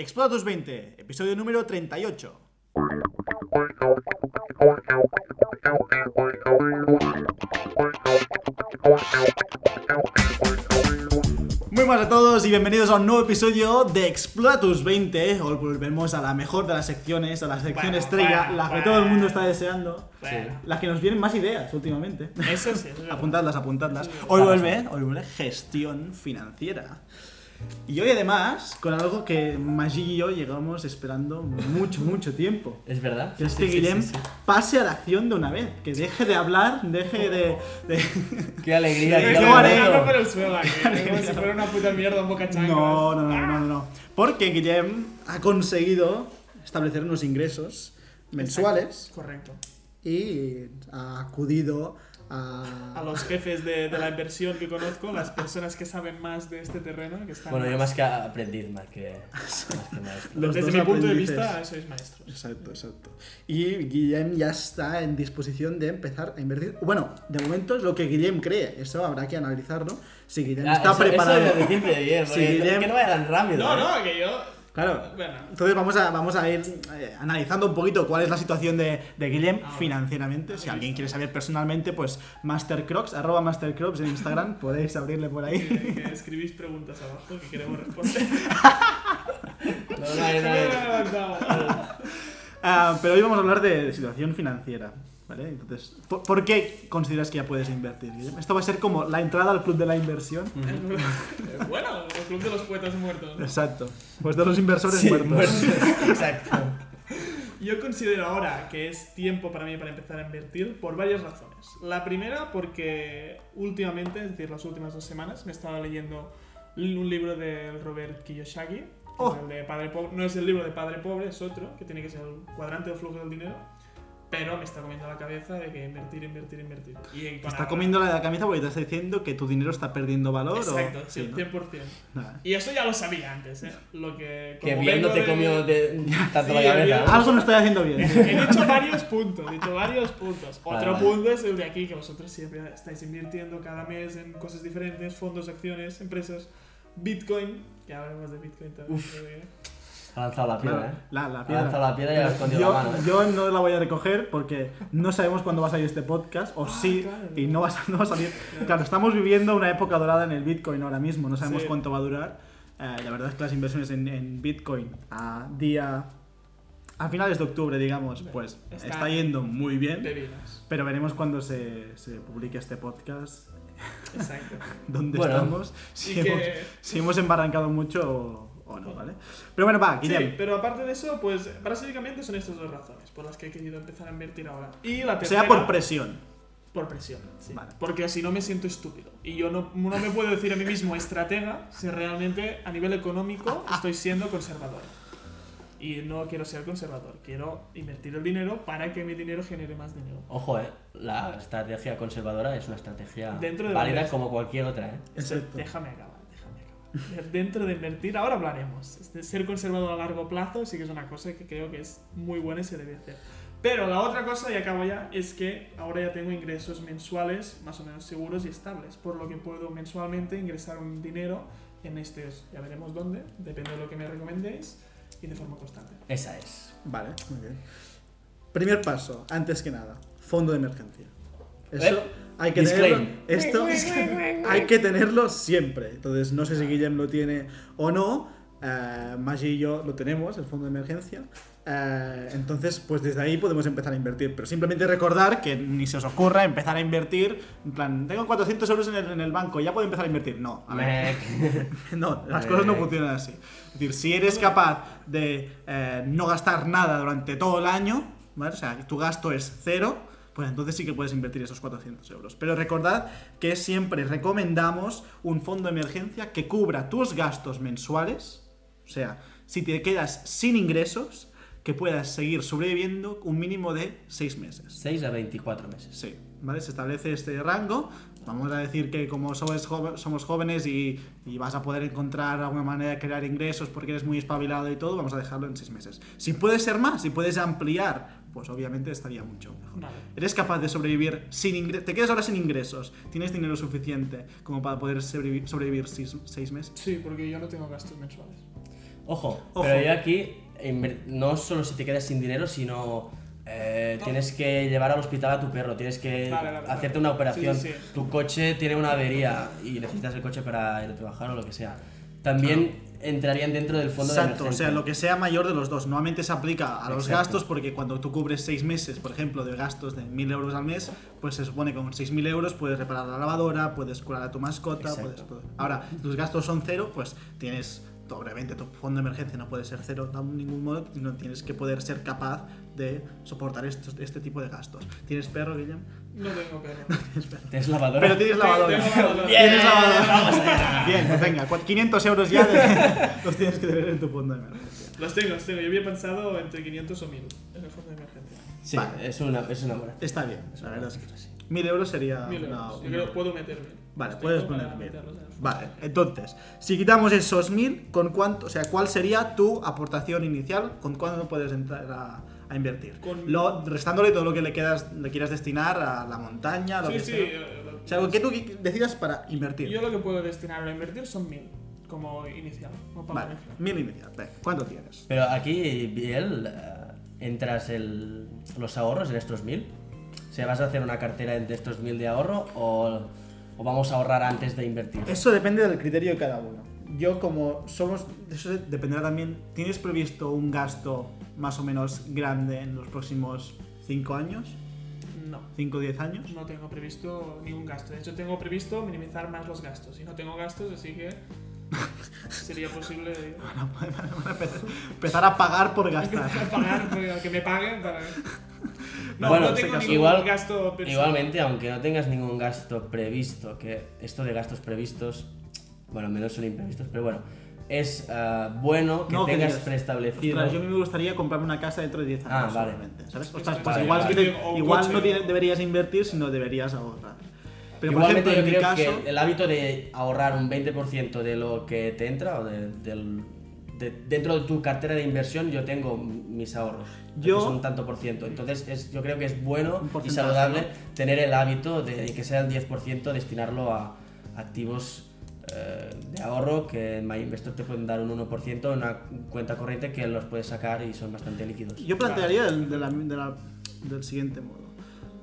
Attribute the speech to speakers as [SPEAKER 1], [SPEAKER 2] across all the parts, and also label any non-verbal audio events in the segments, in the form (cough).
[SPEAKER 1] Explora tus 20, episodio número 38. Muy buenas a todos y bienvenidos a un nuevo episodio de Explora tus 20. Hoy volvemos a la mejor de las secciones, a la sección
[SPEAKER 2] Bueno,
[SPEAKER 1] estrella,
[SPEAKER 2] bueno,
[SPEAKER 1] la que
[SPEAKER 2] bueno.
[SPEAKER 1] todo el mundo está deseando. Las que nos vienen más ideas últimamente.
[SPEAKER 2] eso sí. (laughs)
[SPEAKER 1] Apuntadlas, apuntadlas. Hoy vuelve, hoy vuelve gestión financiera. Y hoy además, con algo que Maggi y yo llegamos esperando mucho, mucho tiempo.
[SPEAKER 3] Es verdad.
[SPEAKER 1] Que es
[SPEAKER 3] Sí,
[SPEAKER 1] que
[SPEAKER 3] sí,
[SPEAKER 1] Guillem
[SPEAKER 3] sí, sí.
[SPEAKER 1] pase a la acción de una vez. Que deje de hablar, deje de... de- (laughs)
[SPEAKER 3] Qué alegría,
[SPEAKER 2] el suelo aquí, como si fuera una puta mierda, un boca.
[SPEAKER 1] No, no, no, no, no, no. Porque Guillem ha conseguido establecer unos ingresos mensuales
[SPEAKER 2] Correcto.
[SPEAKER 1] y ha acudido
[SPEAKER 2] A
[SPEAKER 1] a...
[SPEAKER 2] los jefes de, de la inversión que conozco, las personas que saben más de este terreno, que están
[SPEAKER 3] Bueno, yo más que aprendiz, más que, más que maestro.
[SPEAKER 1] Los
[SPEAKER 2] Desde mi punto de vista, sois maestros.
[SPEAKER 1] Exacto, exacto. Y Guillem ya está en disposición de empezar a invertir. Bueno, de momento es lo que Guillem cree. Eso habrá que analizarlo. Si Guillem
[SPEAKER 3] Ah,
[SPEAKER 1] está
[SPEAKER 3] eso-
[SPEAKER 1] preparado.
[SPEAKER 3] Eso es lo que
[SPEAKER 1] Sí, (laughs)
[SPEAKER 3] porque
[SPEAKER 1] Guillem-
[SPEAKER 3] que no vaya tan rápido.
[SPEAKER 2] No,
[SPEAKER 3] ¿eh?
[SPEAKER 2] no, que yo.
[SPEAKER 1] Claro.
[SPEAKER 2] Bueno,
[SPEAKER 1] Entonces vamos a, vamos a ir eh, analizando un poquito cuál es la situación de, de Guillem
[SPEAKER 2] Ah,
[SPEAKER 1] financieramente. Si alguien quiere saber personalmente, pues Mastercrocs, arroba Mastercrocs en Instagram, (laughs) podéis abrirle por ahí.
[SPEAKER 2] que, que escribís preguntas abajo que queremos responder. (laughs)
[SPEAKER 3] No, no no. (laughs)
[SPEAKER 1] Ah, pero hoy vamos a hablar de situación financiera. ¿Vale? Entonces, ¿por, por qué consideras que ya puedes invertir? Esto va a ser como la entrada al club de la inversión.
[SPEAKER 2] Eh, (laughs) bueno, el club de los poetas muertos. ¿no?
[SPEAKER 1] Exacto. Pues de los inversores
[SPEAKER 3] Sí,
[SPEAKER 1] muertos.
[SPEAKER 3] muertos. (laughs) Exacto. (laughs)
[SPEAKER 2] Yo considero ahora que es tiempo para mí para empezar a invertir por varias razones. La primera porque últimamente, es decir, las últimas dos semanas, me estaba leyendo un libro del Robert Kiyosaki,
[SPEAKER 1] Oh.
[SPEAKER 2] el de Padre Pobre. No es el libro de Padre Pobre, es otro, que tiene que ser el cuadrante del flujo del dinero. Pero me está comiendo la cabeza de que invertir, invertir, invertir. Y
[SPEAKER 1] Te
[SPEAKER 2] con
[SPEAKER 1] está comiendo la cabeza porque te está diciendo que tu dinero está perdiendo valor.
[SPEAKER 2] Exacto,
[SPEAKER 1] o...
[SPEAKER 2] sí,
[SPEAKER 1] ¿no?
[SPEAKER 2] 100%.
[SPEAKER 1] Nada.
[SPEAKER 2] Y eso ya lo sabía antes, ¿eh? Lo que...
[SPEAKER 3] Que bien no te
[SPEAKER 2] de-
[SPEAKER 3] comió de, (laughs) tanto
[SPEAKER 2] Sí,
[SPEAKER 3] la cabeza.
[SPEAKER 2] bien.
[SPEAKER 1] Algo no estoy haciendo bien. (laughs)
[SPEAKER 2] He dicho varios puntos, he dicho varios puntos.
[SPEAKER 3] Vale,
[SPEAKER 2] Otro
[SPEAKER 3] vale.
[SPEAKER 2] punto es el de aquí, que vosotros siempre estáis invirtiendo cada mes en cosas diferentes, fondos, acciones, empresas, Bitcoin, que hablaremos de Bitcoin también.
[SPEAKER 3] Ha lanzado la piedra,
[SPEAKER 1] Claro,
[SPEAKER 3] ¿eh?
[SPEAKER 1] la, la
[SPEAKER 3] Ha
[SPEAKER 1] piedra.
[SPEAKER 3] lanzado la piedra y ha escondido
[SPEAKER 1] yo,
[SPEAKER 3] la mano. ¿eh?
[SPEAKER 1] yo no la voy a recoger porque no sabemos cuándo va a salir este podcast, o
[SPEAKER 2] Ah,
[SPEAKER 1] sí,
[SPEAKER 2] claro.
[SPEAKER 1] y no va, a, (laughs) no va a salir. Claro, estamos viviendo una época dorada en el Bitcoin ahora mismo, no sabemos
[SPEAKER 2] Sí.
[SPEAKER 1] cuánto va a durar. Eh, la verdad es que las inversiones en, en Bitcoin a día. a finales de octubre, digamos, pues
[SPEAKER 2] Está-
[SPEAKER 1] está yendo muy bien. Pero veremos cuando se, se publique este podcast
[SPEAKER 2] Exacto. (laughs)
[SPEAKER 1] dónde
[SPEAKER 3] Bueno.
[SPEAKER 1] estamos, si,
[SPEAKER 2] que-
[SPEAKER 1] hemos, si hemos embarrancado mucho o, o no, ¿vale? Pero bueno, va,
[SPEAKER 2] Sí,
[SPEAKER 1] Guillem.
[SPEAKER 2] pero aparte de eso, pues básicamente son estas dos razones por las que he querido empezar a invertir ahora. Y la
[SPEAKER 1] O
[SPEAKER 2] tercera...
[SPEAKER 1] sea, por presión.
[SPEAKER 2] Por presión, sí.
[SPEAKER 1] Vale.
[SPEAKER 2] Porque si no me siento estúpido. Y yo no, no me puedo decir a mí mismo estratega si realmente a nivel económico estoy siendo conservador. Y no quiero ser conservador, quiero invertir el dinero para que mi dinero genere más dinero.
[SPEAKER 3] Ojo, ¿eh? La estrategia conservadora es una estrategia
[SPEAKER 2] Dentro de la
[SPEAKER 3] válida como cualquier otra, ¿eh?
[SPEAKER 1] Exacto.
[SPEAKER 2] Déjame acabar. (laughs) Dentro de invertir, ahora hablaremos. Este, Ser conservador a largo plazo sí que es una cosa que creo que es muy buena y se debe hacer. Pero la otra cosa, y acabo ya, es que ahora ya tengo ingresos mensuales más o menos seguros y estables, por lo que puedo mensualmente ingresar un dinero en estos, ya veremos dónde, depende de lo que me recomendéis, y de forma constante.
[SPEAKER 3] Esa es.
[SPEAKER 1] Vale, muy bien. Primer paso, antes que nada, fondo de emergencia. Eso
[SPEAKER 3] Eh,
[SPEAKER 1] hay que
[SPEAKER 3] disclaim.
[SPEAKER 1] tenerlo. Esto hay que tenerlo siempre. Entonces, no sé si Guillem lo tiene o no. Eh, Maggi y yo lo tenemos, el fondo de emergencia. Eh, entonces, pues desde ahí podemos empezar a invertir. Pero simplemente recordar que ni se os ocurra empezar a invertir. En plan, tengo 400 euros en el, en el banco, ya puedo empezar a invertir. No, a ver.
[SPEAKER 3] Mec. (laughs)
[SPEAKER 1] No, las cosas no
[SPEAKER 3] Eh.
[SPEAKER 1] funcionan así. Es decir, si eres capaz de eh, no gastar nada durante todo el año, ¿vale? O sea, tu gasto es cero, pues entonces sí que puedes invertir esos 400 euros. Pero recordad que siempre recomendamos un fondo de emergencia que cubra tus gastos mensuales. O sea, si te quedas sin ingresos, que puedas seguir sobreviviendo un mínimo de 6 meses.
[SPEAKER 3] 6 a 24 meses.
[SPEAKER 1] Sí, ¿vale? Se establece este rango. Vamos a decir que como somos, jóvenes y, y vas a poder encontrar alguna manera de crear ingresos porque eres muy espabilado y todo, vamos a dejarlo en seis meses. Si puedes ser más, si puedes ampliar, pues obviamente estaría mucho mejor.
[SPEAKER 2] Vale.
[SPEAKER 1] ¿Eres capaz de sobrevivir sin ingresos? ¿Te quedas ahora sin ingresos? ¿Tienes dinero suficiente como para poder sobrevivir, sobrevivir seis, seis meses?
[SPEAKER 2] Sí, porque yo no tengo gastos mensuales.
[SPEAKER 3] Ojo,
[SPEAKER 1] Ojo.
[SPEAKER 3] pero yo aquí no solo si te quedas sin dinero, sino eh, tienes que llevar al hospital a tu perro, tienes que
[SPEAKER 2] Vale, vale,
[SPEAKER 3] hacerte
[SPEAKER 2] vale.
[SPEAKER 3] una operación,
[SPEAKER 2] Sí, sí.
[SPEAKER 3] tu coche tiene una avería y necesitas el coche para ir a trabajar o lo que sea. También entrarían dentro del fondo de
[SPEAKER 1] Exacto, o
[SPEAKER 3] emergencia.
[SPEAKER 1] sea, lo que sea mayor de los dos. Normalmente se aplica a los
[SPEAKER 3] Exacto.
[SPEAKER 1] gastos porque cuando tú cubres seis meses, por ejemplo, de gastos de 1.000 euros al mes, pues se supone que con 6.000 euros puedes reparar la lavadora, puedes curar a tu mascota, puedes. Ahora, tus gastos son cero, pues tienes, obviamente tu fondo de emergencia no puede ser cero de ningún modo, no tienes que poder ser capaz de soportar estos, este tipo de gastos. ¿Tienes perro, Guillem?
[SPEAKER 2] No tengo perro.
[SPEAKER 3] ¿Tienes lavadora?
[SPEAKER 1] Pero tienes lavadora.
[SPEAKER 2] Tengo lavadora.
[SPEAKER 1] Tienes
[SPEAKER 3] Bien,
[SPEAKER 1] lavadora.
[SPEAKER 3] vamos allá.
[SPEAKER 1] Bien, pues venga, cua- 500 euros ya de- (laughs) los tienes que tener en tu fondo de emergencia.
[SPEAKER 2] Los tengo, los tengo. Yo había pensado entre 500 o 1000 en el fondo de emergencia.
[SPEAKER 3] Sí,
[SPEAKER 1] Vale.
[SPEAKER 3] es una, es una buena.
[SPEAKER 1] Está bien,
[SPEAKER 3] Es
[SPEAKER 1] la
[SPEAKER 3] una
[SPEAKER 1] verdad es que
[SPEAKER 3] sí.
[SPEAKER 1] 1000 euros sería
[SPEAKER 2] 1000
[SPEAKER 1] una-
[SPEAKER 2] euros. Yo creo que puedo meter 1000.
[SPEAKER 1] Vale,
[SPEAKER 2] Los
[SPEAKER 1] puedes poner
[SPEAKER 2] para
[SPEAKER 1] 1000.
[SPEAKER 2] meterlos en el fondo.
[SPEAKER 1] Vale, entonces, si quitamos esos 1000, ¿con cuánto, o sea, cuál sería tu aportación inicial? ¿Con cuánto puedes entrar a, a invertir?
[SPEAKER 2] Con-
[SPEAKER 1] Lo, restándole todo lo que le, quedas, le quieras destinar a la montaña, a lo
[SPEAKER 2] Sí,
[SPEAKER 1] que
[SPEAKER 2] sí.
[SPEAKER 1] sea.
[SPEAKER 2] eh,
[SPEAKER 1] O sea, lo que tú decidas para invertir.
[SPEAKER 2] Yo lo que puedo destinar a invertir son 1000 como inicial. Como
[SPEAKER 1] Vale,
[SPEAKER 2] inicial.
[SPEAKER 1] 1000 inicial. Venga, ¿cuánto tienes?
[SPEAKER 3] Pero aquí, Biel, eh, entras el, los ahorros en estos mil. O sea, ¿vas a hacer una cartera de estos mil de ahorro o, o vamos a ahorrar antes de invertir?
[SPEAKER 1] Eso depende del criterio de cada uno. Yo como somos, eso dependerá también, ¿tienes previsto un gasto más o menos grande en los próximos 5 años?
[SPEAKER 2] No.
[SPEAKER 1] 5 o 10 años?
[SPEAKER 2] No tengo previsto ningún gasto. De hecho, tengo previsto minimizar más los gastos. Y no tengo gastos, así que (laughs) sería posible
[SPEAKER 1] Empezar a pagar por (laughs) gastar.
[SPEAKER 2] pagar, pues, que me paguen para... No,
[SPEAKER 3] Bueno,
[SPEAKER 2] no
[SPEAKER 3] en
[SPEAKER 2] tengo ningún
[SPEAKER 3] igual-
[SPEAKER 2] gasto.
[SPEAKER 3] Igualmente, aunque no tengas ningún gasto previsto, que esto de gastos previstos, bueno, menos son imprevistos, pero bueno, es ah, bueno que
[SPEAKER 1] No, que
[SPEAKER 3] tengas
[SPEAKER 1] digas,
[SPEAKER 3] preestablecido.
[SPEAKER 1] Ostras, yo a mí me gustaría comprarme una casa dentro de 10 años.
[SPEAKER 3] Ah, vale.
[SPEAKER 1] ¿Sabes? Ostras, pues
[SPEAKER 3] sí,
[SPEAKER 1] igual,
[SPEAKER 3] vale.
[SPEAKER 1] que te- igual no deberías invertir, sino deberías ahorrar. Pero por
[SPEAKER 3] Igualmente
[SPEAKER 1] ejemplo, en
[SPEAKER 3] yo creo
[SPEAKER 1] caso,
[SPEAKER 3] que el hábito de ahorrar un 20% de lo que te entra o de- del, de- dentro de tu cartera de inversión yo tengo mis ahorros.
[SPEAKER 1] Yo-
[SPEAKER 3] que son tanto por ciento. Entonces es, yo creo que es bueno y saludable
[SPEAKER 1] ¿no?
[SPEAKER 3] tener el hábito de que sea el 10% destinarlo a activos de ahorro que en MyInvestor te pueden dar un 1% en una cuenta corriente que los puedes sacar y son bastante líquidos.
[SPEAKER 1] yo plantearía del, de la- de la- del siguiente modo.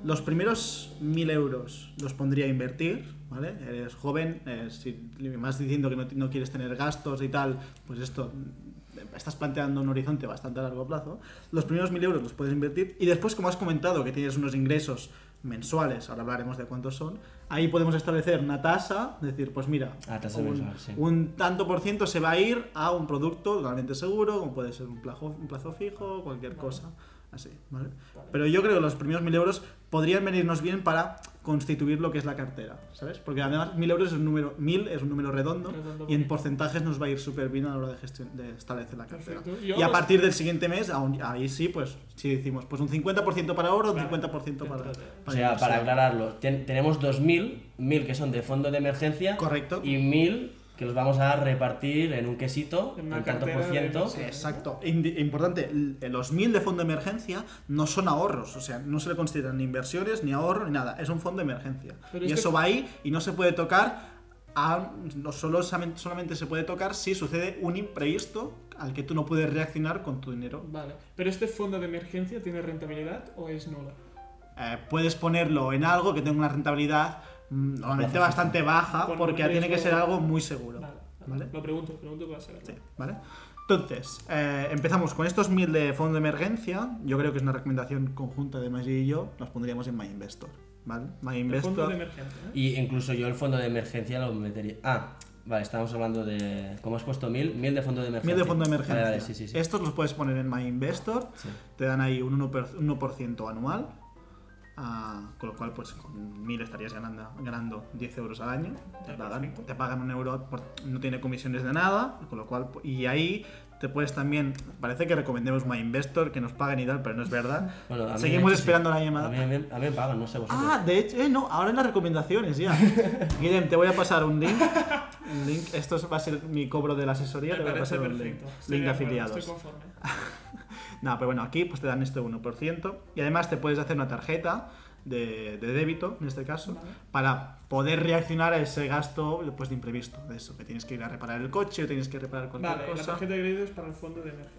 [SPEAKER 1] Los primeros 1000 euros los pondría a invertir, ¿vale? Eres joven, eh, si más diciendo que no, no quieres tener gastos y tal, pues esto mm, estás planteando un horizonte bastante a largo plazo. Los primeros 1000 euros los puedes invertir y después, como has comentado, que tienes unos ingresos mensuales, ahora hablaremos de cuántos son, ahí podemos establecer una tasa, decir, pues mira,
[SPEAKER 3] Ah, tasa
[SPEAKER 1] un,
[SPEAKER 3] mensual, sí.
[SPEAKER 1] un tanto por ciento se va a ir a un producto totalmente seguro, como puede ser un plazo, un plazo fijo, cualquier cosa, así, ¿vale? Pero yo creo que los primeros 1000 euros podrían venirnos bien para constituir lo que es la cartera, ¿sabes? Porque además 1000 euros es un número, 1000 es un número redondo,
[SPEAKER 2] Redondo,
[SPEAKER 1] y en porcentajes nos va a ir súper bien a la hora de, gestión, de establecer la cartera.
[SPEAKER 2] Perfecto.
[SPEAKER 1] Y a partir del siguiente mes, aún- ahí sí, pues si decimos, pues un 50% para ahorro, un
[SPEAKER 2] Claro,
[SPEAKER 1] 50% para,
[SPEAKER 2] de-
[SPEAKER 3] O
[SPEAKER 1] para
[SPEAKER 3] sea, para aclararlo, ten- tenemos 2.000, 1.000 que son de fondo de emergencia
[SPEAKER 1] Correcto.
[SPEAKER 3] y 1.000 que los vamos a repartir en un quesito,
[SPEAKER 2] En
[SPEAKER 3] tanto por
[SPEAKER 2] de
[SPEAKER 3] ciento.
[SPEAKER 1] Exacto. Importante, l- los 1000 de fondo de emergencia no son ahorros, o sea, no se le consideran ni inversiones, ni ahorro, ni nada. Es un fondo de emergencia.
[SPEAKER 2] Pero
[SPEAKER 1] y eso va ahí y no se puede tocar. A, no solo, solamente se puede tocar si sucede un imprevisto al que tú no puedes reaccionar con tu dinero.
[SPEAKER 2] Vale. ¿Pero este fondo de emergencia tiene rentabilidad o es nula?
[SPEAKER 1] Eh, puedes ponerlo en algo que tenga una rentabilidad normalmente
[SPEAKER 3] Plazo
[SPEAKER 1] bastante baja porque tiene que ser algo muy seguro.
[SPEAKER 2] Vale.
[SPEAKER 1] ¿Vale?
[SPEAKER 2] Lo pregunto, pregunto para saberlo.
[SPEAKER 1] Sí, ¿vale? Entonces, eh, empezamos con estos 1000 de fondo de emergencia. Yo creo que es una recomendación conjunta de Maggi y yo. Los pondríamos en MyInvestor. ¿Vale?
[SPEAKER 2] El fondo de
[SPEAKER 1] MyInvestor.
[SPEAKER 2] emergencia. ¿eh?
[SPEAKER 3] Y incluso yo el fondo de emergencia lo metería. Ah, vale, estamos hablando de. ¿Cómo has puesto? 1.000 1000 de fondo de emergencia.
[SPEAKER 1] 1000 de fondo de emergencia.
[SPEAKER 3] Vale, vale, sí, sí, sí.
[SPEAKER 1] Estos los puedes poner en MyInvestor.
[SPEAKER 3] Sí.
[SPEAKER 1] Te dan ahí un 1%, per- 1% anual. Ah, con lo cual, pues con 1000 estarías ganando, ganando 10 euros al año. Te pagan, te pagan un euro, por- no tiene comisiones de nada. Con lo cual, y ahí te puedes también. Parece que recomendemos MyInvestor, que nos paguen y tal, pero no es verdad. (laughs)
[SPEAKER 3] Bueno,
[SPEAKER 1] Seguimos esperando
[SPEAKER 3] sí.
[SPEAKER 1] la llamada.
[SPEAKER 3] A mí, a, mí, a mí me pagan, no sé vosotros.
[SPEAKER 1] Ah, de hecho, eh, no, ahora en las recomendaciones ya. (laughs) Guillem, te voy a pasar un link. Un link. Esto va a ser mi cobro de la asesoría.
[SPEAKER 2] Me
[SPEAKER 1] Te voy a pasar un link.
[SPEAKER 2] perfecto. Estoy
[SPEAKER 1] Link de
[SPEAKER 2] acuerdo,
[SPEAKER 1] afiliados.
[SPEAKER 2] Estoy conforme. (laughs)
[SPEAKER 1] No, pero bueno, aquí pues te dan este 1%. Y además te puedes hacer una tarjeta de, de débito, en este caso,
[SPEAKER 2] Vale.
[SPEAKER 1] para poder reaccionar a ese gasto pues, de imprevisto, de eso, que tienes que ir a reparar el coche o tienes que reparar cualquier
[SPEAKER 2] Vale, la
[SPEAKER 1] cosa.
[SPEAKER 2] tarjeta de crédito es para el fondo de emergencia.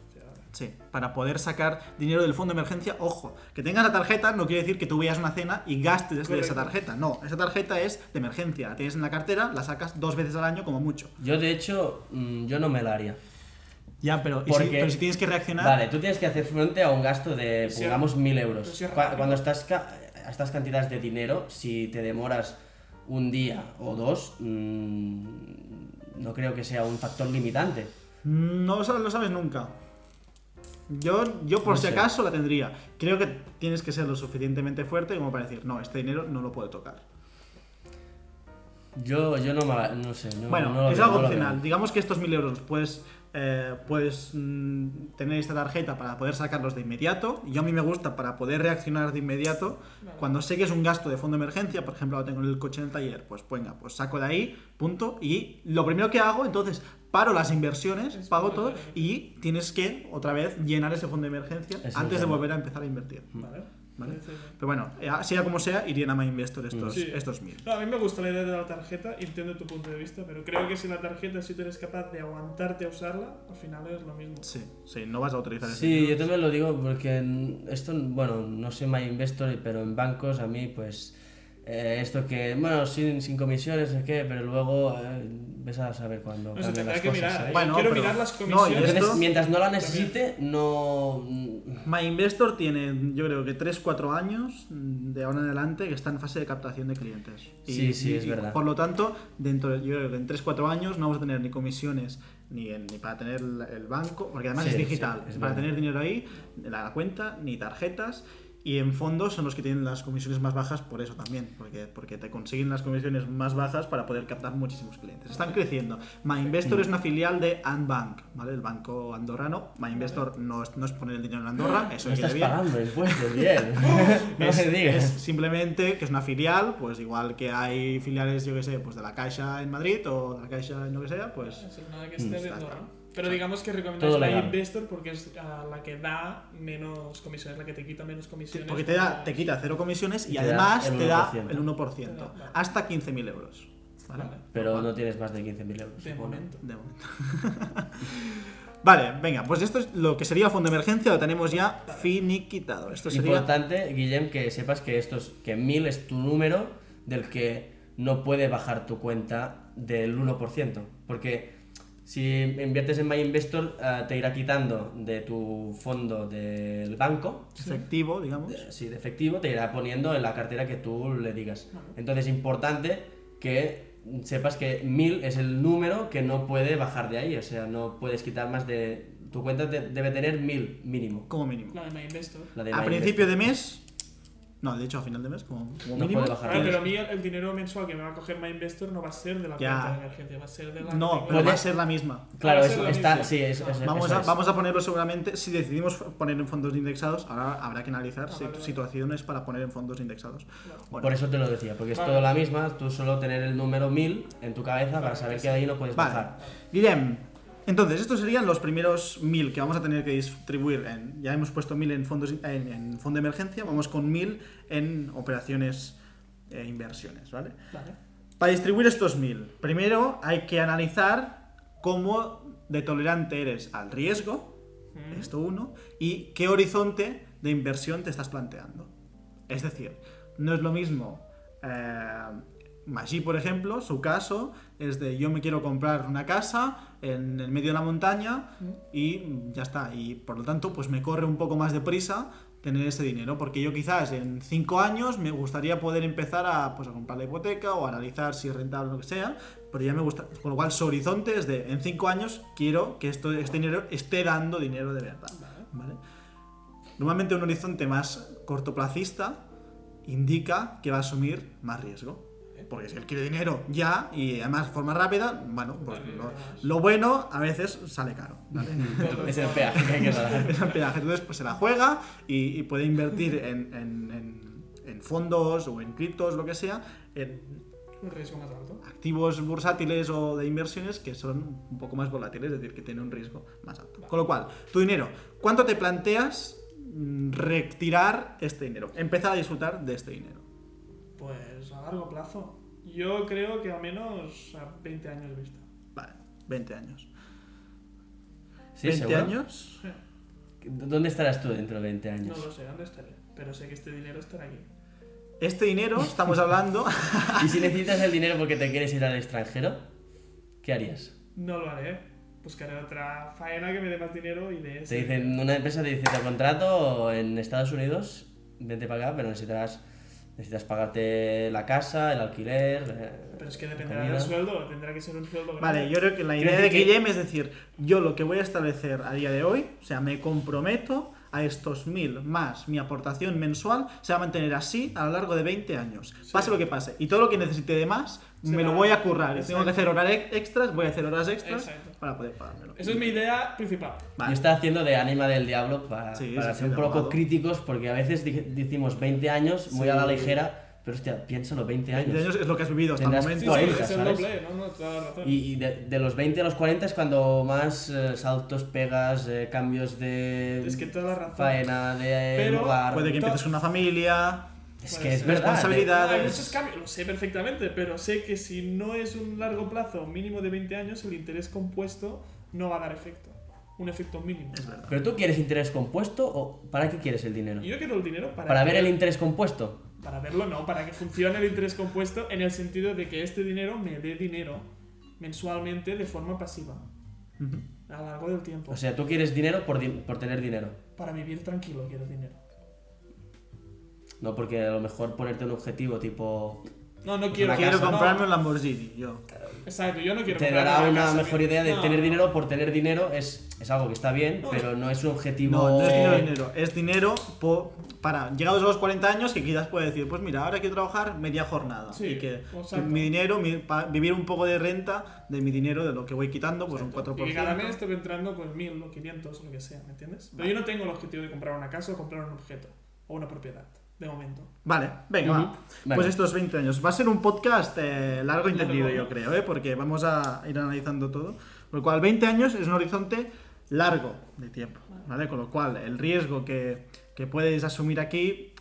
[SPEAKER 1] Sí, para poder sacar dinero del fondo de emergencia, ojo, que tengas la tarjeta no quiere decir que tú vayas a una cena y gastes de esa tarjeta. No, esa tarjeta es de emergencia, la tienes en la cartera, la sacas dos veces al año como mucho.
[SPEAKER 3] Yo, de hecho, mm, yo no me la haría.
[SPEAKER 1] Ya, pero,
[SPEAKER 3] Porque-
[SPEAKER 1] si, pero si tienes que reaccionar,
[SPEAKER 3] Vale, tú tienes que hacer frente a un gasto de, pongamos, mil euros. Cuando estás ca- a estas cantidades de dinero, si te demoras un día o dos, mm, no creo que sea un factor limitante.
[SPEAKER 1] no lo sabes, lo sabes nunca. Yo, yo por
[SPEAKER 3] No
[SPEAKER 1] si
[SPEAKER 3] sé.
[SPEAKER 1] acaso la tendría. Creo que tienes que ser lo suficientemente fuerte como para decir, no, este dinero no lo puedo tocar.
[SPEAKER 3] Yo, yo no, me la- no sé. No,
[SPEAKER 1] Bueno,
[SPEAKER 3] no lo
[SPEAKER 1] es
[SPEAKER 3] veo,
[SPEAKER 1] algo opcional. Digamos que estos mil euros puedes, eh, puedes mm, tener esta tarjeta para poder sacarlos de inmediato. Y yo a mí me gusta para poder reaccionar de inmediato.
[SPEAKER 2] Vale.
[SPEAKER 1] Cuando sé que es un gasto de fondo de emergencia, por ejemplo, ahora tengo el coche en el taller, pues venga, pues saco de ahí, punto. Y lo primero que hago, entonces, paro las inversiones,
[SPEAKER 2] Es
[SPEAKER 1] pago todo y tienes que otra vez llenar ese fondo de emergencia
[SPEAKER 3] es
[SPEAKER 1] antes de volver a empezar a invertir.
[SPEAKER 2] Vale.
[SPEAKER 1] Vale. Pero bueno, eh, sea como sea, irían a MyInvestor estos,
[SPEAKER 2] Sí.
[SPEAKER 1] estos mil.
[SPEAKER 2] No, a mí me gusta la idea de la tarjeta, entiendo tu punto de vista, pero creo que si la tarjeta, si tú eres capaz de aguantarte a usarla, al final es lo mismo.
[SPEAKER 1] Sí, sí, no vas a utilizar
[SPEAKER 3] Sí, yo también lo digo porque esto, bueno, no soy my investor, pero en bancos a mí, pues, eh, esto que, bueno, sin, sin comisiones, es que, pero luego eh, ves a saber cuándo
[SPEAKER 2] No tendrá
[SPEAKER 3] las
[SPEAKER 2] que
[SPEAKER 3] cosas.
[SPEAKER 2] mirar. ¿eh?
[SPEAKER 1] Bueno,
[SPEAKER 2] Quiero
[SPEAKER 1] pero-
[SPEAKER 2] mirar las
[SPEAKER 1] no, y
[SPEAKER 2] comisiones.
[SPEAKER 1] esto-
[SPEAKER 3] Entonces, mientras no la necesite, no...
[SPEAKER 1] MyInvestor tiene, yo creo que 3-4 años mm, de ahora en adelante que está en fase de captación de clientes.
[SPEAKER 3] Sí, sí, es verdad.
[SPEAKER 1] Por lo tanto, dentro de, yo creo que en 3-4 años no vamos a tener ni comisiones ni, en- ni para tener el, banco, porque además
[SPEAKER 3] Sí,
[SPEAKER 1] es
[SPEAKER 3] sí,
[SPEAKER 1] digital,
[SPEAKER 3] es
[SPEAKER 1] para
[SPEAKER 3] verdad.
[SPEAKER 1] tener dinero ahí, la cuenta, ni tarjetas. Y en fondos son los que tienen las comisiones más bajas por eso también, porque, porque te consiguen las comisiones más bajas para poder captar muchísimos clientes. Están creciendo. MyInvestor es una filial de Andbank, ¿vale? El banco andorrano. MyInvestor no es, no es poner el dinero en Andorra, eso quede
[SPEAKER 3] estás
[SPEAKER 1] bien.
[SPEAKER 3] pagando impuestos, bien. (laughs) no
[SPEAKER 1] es,
[SPEAKER 3] me digas.
[SPEAKER 1] es simplemente que es una filial, pues igual que hay filiales, yo que sé, pues de la Caixa en Madrid o de la Caixa en lo que sea, pues
[SPEAKER 2] Eso, nada que esté
[SPEAKER 1] Mm,
[SPEAKER 2] de
[SPEAKER 1] está
[SPEAKER 2] Andorra. Pero digamos que recomendáis
[SPEAKER 3] Todo
[SPEAKER 2] la
[SPEAKER 3] legal.
[SPEAKER 2] Investor porque es la que da menos comisiones, la que te quita menos comisiones.
[SPEAKER 1] porque te, da, te quita cero comisiones y,
[SPEAKER 3] Y te da
[SPEAKER 1] además te da
[SPEAKER 3] 1%.
[SPEAKER 1] el 1%,
[SPEAKER 2] Te da, vale.
[SPEAKER 1] hasta 15.000 euros. ¿vale?
[SPEAKER 2] Vale.
[SPEAKER 3] Pero no tienes más de 15.000 euros.
[SPEAKER 2] De momento.
[SPEAKER 1] De momento. (laughs) vale, venga, pues esto es lo que sería fondo de emergencia, lo tenemos ya finiquitado. Esto sería...
[SPEAKER 3] Importante, Guillem, que sepas que estos, que 1000 es tu número del que no puede bajar tu cuenta del 1%. Porque si inviertes en MyInvestor, eh, te irá quitando de tu fondo del banco,
[SPEAKER 1] Efectivo, digamos.
[SPEAKER 3] de- sí, de efectivo, te irá poniendo en la cartera que tú le digas. Entonces es importante que sepas que 1000 es el número que no puede bajar de ahí. O sea, no puedes quitar más de... Tu cuenta de- debe tener 1000 mínimo.
[SPEAKER 1] Como mínimo.
[SPEAKER 2] La de My Investor.
[SPEAKER 3] La de
[SPEAKER 1] A
[SPEAKER 3] MyInvestor.
[SPEAKER 1] principio de mes... No, de hecho a final de mes, como, como
[SPEAKER 3] No
[SPEAKER 1] mínimo.
[SPEAKER 3] puede bajar.
[SPEAKER 2] Claro,
[SPEAKER 3] tienes-
[SPEAKER 2] pero a mí el, el dinero mensual que me va a coger My Investor no va a ser de la
[SPEAKER 1] Ya.
[SPEAKER 2] cuenta de emergencia, va a ser de la.
[SPEAKER 1] No, pero va a ser la misma.
[SPEAKER 3] Claro,
[SPEAKER 2] la
[SPEAKER 3] está...
[SPEAKER 2] misma.
[SPEAKER 3] Sí, es, es-
[SPEAKER 1] Vamos
[SPEAKER 3] eso
[SPEAKER 1] a,
[SPEAKER 3] es.
[SPEAKER 1] vamos a ponerlo seguramente, si decidimos poner en fondos indexados, ahora habrá que analizar
[SPEAKER 2] Ah,
[SPEAKER 1] si-
[SPEAKER 2] vale,
[SPEAKER 1] situaciones para poner en fondos indexados. Bueno,
[SPEAKER 3] Por eso te lo decía, porque es
[SPEAKER 2] Vale.
[SPEAKER 3] todo la misma, tú solo tener el número 1000 en tu cabeza para
[SPEAKER 2] Vale,
[SPEAKER 3] saber
[SPEAKER 2] sí.
[SPEAKER 3] que de ahí no puedes
[SPEAKER 1] Vale.
[SPEAKER 3] bajar.
[SPEAKER 1] Guillem, entonces estos serían los primeros mil que vamos a tener que distribuir. En, ya hemos puesto mil en, fondos, en, en fondo de emergencia, vamos con mil en operaciones e inversiones, ¿vale?
[SPEAKER 2] Vale.
[SPEAKER 1] Para distribuir estos mil, primero hay que analizar cómo de tolerante eres al riesgo,
[SPEAKER 2] Mm.
[SPEAKER 1] esto uno, y qué horizonte de inversión te estás planteando. Es decir, no es lo mismo. Eh, Maggi, por ejemplo, su caso es de yo me quiero comprar una casa en el medio de la montaña y ya está. Y por lo tanto, pues me corre un poco más de prisa tener ese dinero, porque yo quizás en cinco años me gustaría poder empezar a, pues, a comprar la hipoteca o analizar si es rentable o lo que sea, pero ya me gusta, con lo cual su horizonte es de en cinco años quiero que esto, este dinero esté dando dinero de verdad. ¿vale? Normalmente un horizonte más cortoplacista indica que va a asumir más riesgo. Porque si él quiere dinero ya y además de forma rápida, bueno, pues lo, bueno a veces sale caro. ¿vale? (laughs)
[SPEAKER 3] es el peaje que hay que pagar. (laughs)
[SPEAKER 1] Es el peaje. Entonces, pues se la juega y, y puede invertir en, en- en- en fondos o en criptos, lo que sea, en
[SPEAKER 2] Un riesgo más alto.
[SPEAKER 1] activos bursátiles o de inversiones que son un poco más volátiles, es decir, que tienen un riesgo más alto. Con lo cual, tu dinero, ¿cuánto te planteas mm, retirar este dinero, empezar a disfrutar de este dinero.
[SPEAKER 2] Pues a largo plazo. Yo creo que al menos a 20 años vista.
[SPEAKER 1] Vale, 20 años.
[SPEAKER 3] ¿Sí,
[SPEAKER 1] 20
[SPEAKER 3] seguro?
[SPEAKER 1] años.
[SPEAKER 3] ¿Dónde estarás tú dentro de 20
[SPEAKER 2] No
[SPEAKER 3] años?
[SPEAKER 2] lo sé dónde estaré, pero sé que este dinero estará aquí.
[SPEAKER 1] Este dinero, estamos hablando, (laughs)
[SPEAKER 3] ¿Y si (laughs) necesitas el dinero porque te quieres ir al extranjero? ¿Qué harías?
[SPEAKER 2] No lo haré. Buscaré otra faena que me dé más dinero y de
[SPEAKER 3] Te
[SPEAKER 2] ese.
[SPEAKER 3] dicen, una empresa te dice, te contrato en Estados Unidos, vente para acá, pero necesitarás, necesitas pagarte la casa, el alquiler. eh,
[SPEAKER 2] Pero es que dependerá
[SPEAKER 3] comida.
[SPEAKER 2] del sueldo, tendrá que ser un sueldo grande.
[SPEAKER 1] Vale, yo creo que la idea de
[SPEAKER 3] decir que-
[SPEAKER 1] Guillem es decir, yo lo que voy a establecer a día de hoy, o sea, me comprometo a estos mil más mi aportación mensual, se va a mantener así a lo largo de 20 años.
[SPEAKER 2] Sí.
[SPEAKER 1] Pase lo que pase. Y todo lo que necesite de más,
[SPEAKER 2] Se
[SPEAKER 1] me lo voy a currar.
[SPEAKER 2] Exacto.
[SPEAKER 1] tengo que hacer horas ex- extras, voy a hacer horas extras
[SPEAKER 2] Exacto.
[SPEAKER 1] para poder pagármelo.
[SPEAKER 2] Esa es mi idea principal.
[SPEAKER 1] Vale.
[SPEAKER 3] Y está haciendo de ánima del diablo para,
[SPEAKER 1] Sí,
[SPEAKER 3] para ser un poco críticos, porque a veces decimos 20 años, muy
[SPEAKER 1] Sí.
[SPEAKER 3] a la ligera, pero hostia, piénsalo, 20 años.
[SPEAKER 1] 20 años es lo que has vivido hasta el momento.
[SPEAKER 2] Sí,
[SPEAKER 3] 40,
[SPEAKER 2] sí, es el
[SPEAKER 3] ¿sabes?
[SPEAKER 2] doble, no, no, toda la razón.
[SPEAKER 3] Y, y de, de los 20 a los 40 es cuando más eh, saltos pegas, eh, cambios de
[SPEAKER 2] Es que toda la razón.
[SPEAKER 3] faena, de
[SPEAKER 2] Pero
[SPEAKER 3] lugar.
[SPEAKER 1] Puede que empieces con una familia.
[SPEAKER 3] Es que es verdad.
[SPEAKER 1] Responsabilidad.
[SPEAKER 2] Hay muchos cambios, lo sé perfectamente, pero sé que si no es un largo plazo, mínimo de 20 años, el interés compuesto no va a dar efecto. Un efecto mínimo.
[SPEAKER 1] Es verdad.
[SPEAKER 3] ¿Pero tú quieres interés compuesto o para qué quieres el dinero?
[SPEAKER 2] Yo quiero el dinero para,
[SPEAKER 3] ¿Para ver el interés compuesto?
[SPEAKER 2] Para verlo, no, para que funcione el interés compuesto en el sentido de que este dinero me dé dinero mensualmente de forma pasiva a lo largo del tiempo.
[SPEAKER 3] O sea, tú quieres dinero por, di- por tener dinero.
[SPEAKER 2] para vivir tranquilo quiero dinero.
[SPEAKER 3] No porque a lo mejor ponerte un objetivo tipo...
[SPEAKER 2] No, no quiero.
[SPEAKER 3] Una
[SPEAKER 1] Quiero
[SPEAKER 3] casa,
[SPEAKER 1] comprarme
[SPEAKER 2] no.
[SPEAKER 1] un Lamborghini, yo.
[SPEAKER 2] Exacto, yo no quiero.
[SPEAKER 3] Te dará una
[SPEAKER 2] casa,
[SPEAKER 3] mejor idea de
[SPEAKER 2] no.
[SPEAKER 3] tener dinero por tener dinero. Es, es algo que está bien,
[SPEAKER 2] No,
[SPEAKER 3] pero no es un objetivo...
[SPEAKER 1] No, no es dinero, dinero. Es dinero po- para llegados a los 40 años que quizás puede decir, pues mira, ahora quiero trabajar media jornada.
[SPEAKER 2] Sí,
[SPEAKER 1] y que,
[SPEAKER 2] exacto.
[SPEAKER 1] que mi dinero, mi- pa- vivir un poco de renta de mi dinero, de lo que voy quitando, pues un 4%.
[SPEAKER 2] Y que cada mes estoy entrando pues 1000 o 500 o lo que sea, ¿me entiendes? Pero yo no tengo el objetivo de comprar una casa o comprar un objeto o una propiedad, de momento.
[SPEAKER 1] Vale, venga,
[SPEAKER 3] Ujú.
[SPEAKER 1] va.
[SPEAKER 3] Venga.
[SPEAKER 1] Pues estos 20 años. Va a ser un podcast eh, largo y entendido,
[SPEAKER 2] Largo.
[SPEAKER 1] yo creo, ¿eh? porque vamos a ir analizando todo. Con lo cual, 20 años es un horizonte largo de tiempo, ¿vale? Con lo cual, el riesgo que, que puedes asumir aquí,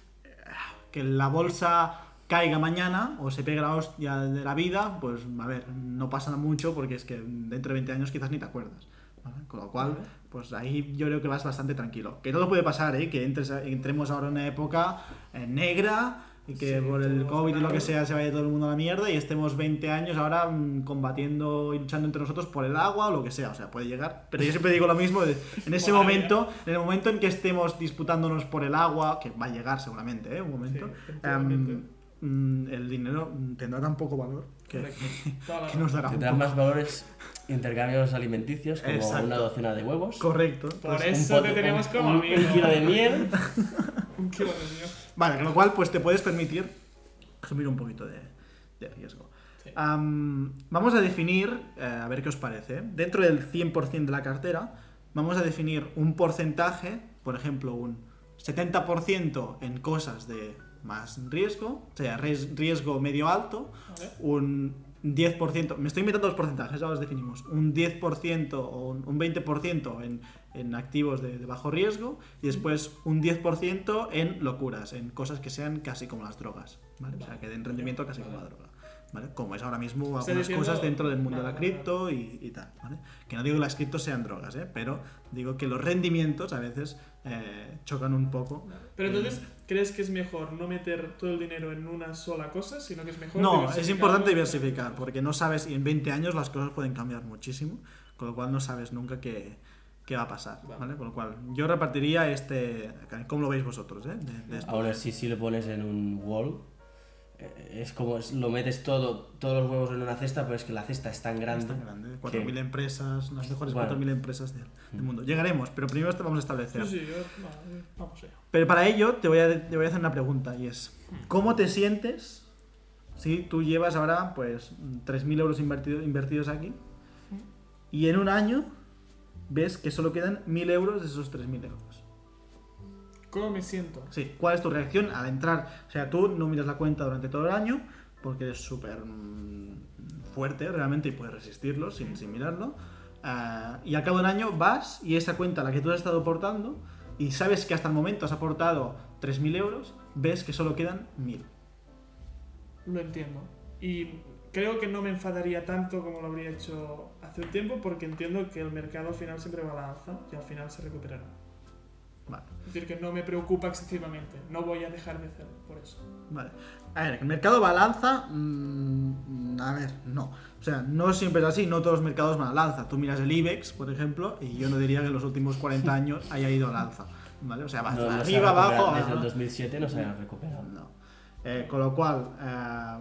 [SPEAKER 1] que la bolsa caiga mañana o se pegue la hostia de la vida, pues a ver, no pasa mucho porque es que dentro de 20 años quizás ni te acuerdas. ¿vale? Con lo cual,
[SPEAKER 2] Vale.
[SPEAKER 1] Pues ahí yo creo que vas bastante tranquilo. Que todo puede pasar, ¿eh? Que entres, entremos ahora en una época eh, negra y que
[SPEAKER 2] Sí,
[SPEAKER 1] por el COVID y lo que sea se vaya todo el mundo a la mierda y estemos 20 años ahora mm, combatiendo y luchando entre nosotros por el agua o lo que sea. O sea, puede llegar. Pero yo siempre digo lo mismo, en ese (laughs) momento, en el momento en que estemos disputándonos por el agua, que va a llegar seguramente, ¿eh? Un momento.
[SPEAKER 2] Sí.
[SPEAKER 1] Mm, el dinero tendrá tan poco valor que, (laughs) que nos dará un
[SPEAKER 3] Tendrán
[SPEAKER 1] poco.
[SPEAKER 3] más valores intercambios alimenticios, como
[SPEAKER 1] Exacto.
[SPEAKER 3] una docena de huevos,
[SPEAKER 1] Correcto.
[SPEAKER 2] Por
[SPEAKER 1] Pues-
[SPEAKER 2] eso te tenemos
[SPEAKER 3] un-
[SPEAKER 2] como
[SPEAKER 3] un-
[SPEAKER 2] amigo. (laughs)
[SPEAKER 3] un kilo de miel.
[SPEAKER 2] Un kilo de mío.
[SPEAKER 1] Vale, con lo cual pues te puedes permitir asumir un poquito de, de riesgo.
[SPEAKER 2] Sí.
[SPEAKER 1] Vamos a definir, eh, a ver qué os parece, dentro del 100% de la cartera, vamos a definir un porcentaje, por ejemplo, un 70% en cosas de más riesgo, o sea, ries- riesgo medio alto, un 10%, me estoy inventando los porcentajes, ya los definimos, un 10% o un, un 20% en, en activos de, de bajo riesgo y después un 10% en locuras, en cosas que sean casi como las drogas, ¿vale? O sea, que den rendimiento casi como la droga. ¿Vale? Como es ahora mismo algunas
[SPEAKER 2] diciendo-
[SPEAKER 1] cosas dentro del mundo de la cripto y, y tal, ¿vale? Que no digo que las criptos sean drogas, ¿eh? Pero digo que los rendimientos a veces eh, chocan un poco.
[SPEAKER 2] Pero entonces, ¿crees que es mejor no meter todo el dinero en una sola cosa, sino que es mejor
[SPEAKER 1] No, es importante diversificar, porque no sabes, y en 20 años las cosas pueden cambiar muchísimo, con lo cual no sabes nunca qué, qué va a pasar,
[SPEAKER 2] Vale.
[SPEAKER 1] ¿vale? Con lo cual, yo repartiría este, ¿cómo lo veis vosotros, eh? De- de.
[SPEAKER 3] Ahora sí, si lo pones en un wall, es como es- lo metes todo, todos los huevos en una cesta, pero es que la cesta es tan grande.
[SPEAKER 1] Es tan grande, 4.000 empresas, las mejores
[SPEAKER 3] Bueno.
[SPEAKER 1] 4.000 empresas del, del mundo. Llegaremos, pero primero te vamos a establecer.
[SPEAKER 2] Sí, sí, yo, vale, vamos allá.
[SPEAKER 1] Pero para ello te voy, a, te voy a hacer una pregunta y es, ¿cómo te sientes si tú llevas ahora pues 3.000 euros invertido- invertidos aquí y en un año ves que solo quedan 1.000 euros de esos 3.000 euros?
[SPEAKER 2] ¿Cómo me siento?
[SPEAKER 1] Sí, ¿cuál es tu reacción al entrar? O sea, tú no miras la cuenta durante todo el año porque eres súper mm, fuerte realmente y puedes resistirlo sin, sin mirarlo. Ah, y al cabo de un año vas y esa cuenta a la que tú has estado aportando y sabes que hasta el momento has aportado 3.000 euros, ves que solo quedan 1.000.
[SPEAKER 2] Lo entiendo. Y creo que no me enfadaría tanto como lo habría hecho hace un tiempo porque entiendo que el mercado al final siempre va a la alza y al final se recuperará.
[SPEAKER 1] Vale.
[SPEAKER 2] Es decir, que no me preocupa excesivamente. No voy a dejar de hacerlo por eso.
[SPEAKER 1] Vale. A ver, ¿el mercado va al alza? Mm, a ver, no. O sea, no siempre es así, no todos los mercados van al alza. Tú miras el IBEX, por ejemplo, y yo no diría que en los últimos 40 años (laughs) haya ido al alza. ¿Vale? O sea, va
[SPEAKER 3] No- no se
[SPEAKER 1] arriba,
[SPEAKER 3] recuperado.
[SPEAKER 1] abajo.
[SPEAKER 3] Desde el
[SPEAKER 1] abajo.
[SPEAKER 3] 2007 no se ha recuperado.
[SPEAKER 1] No. Eh, con lo cual, eh,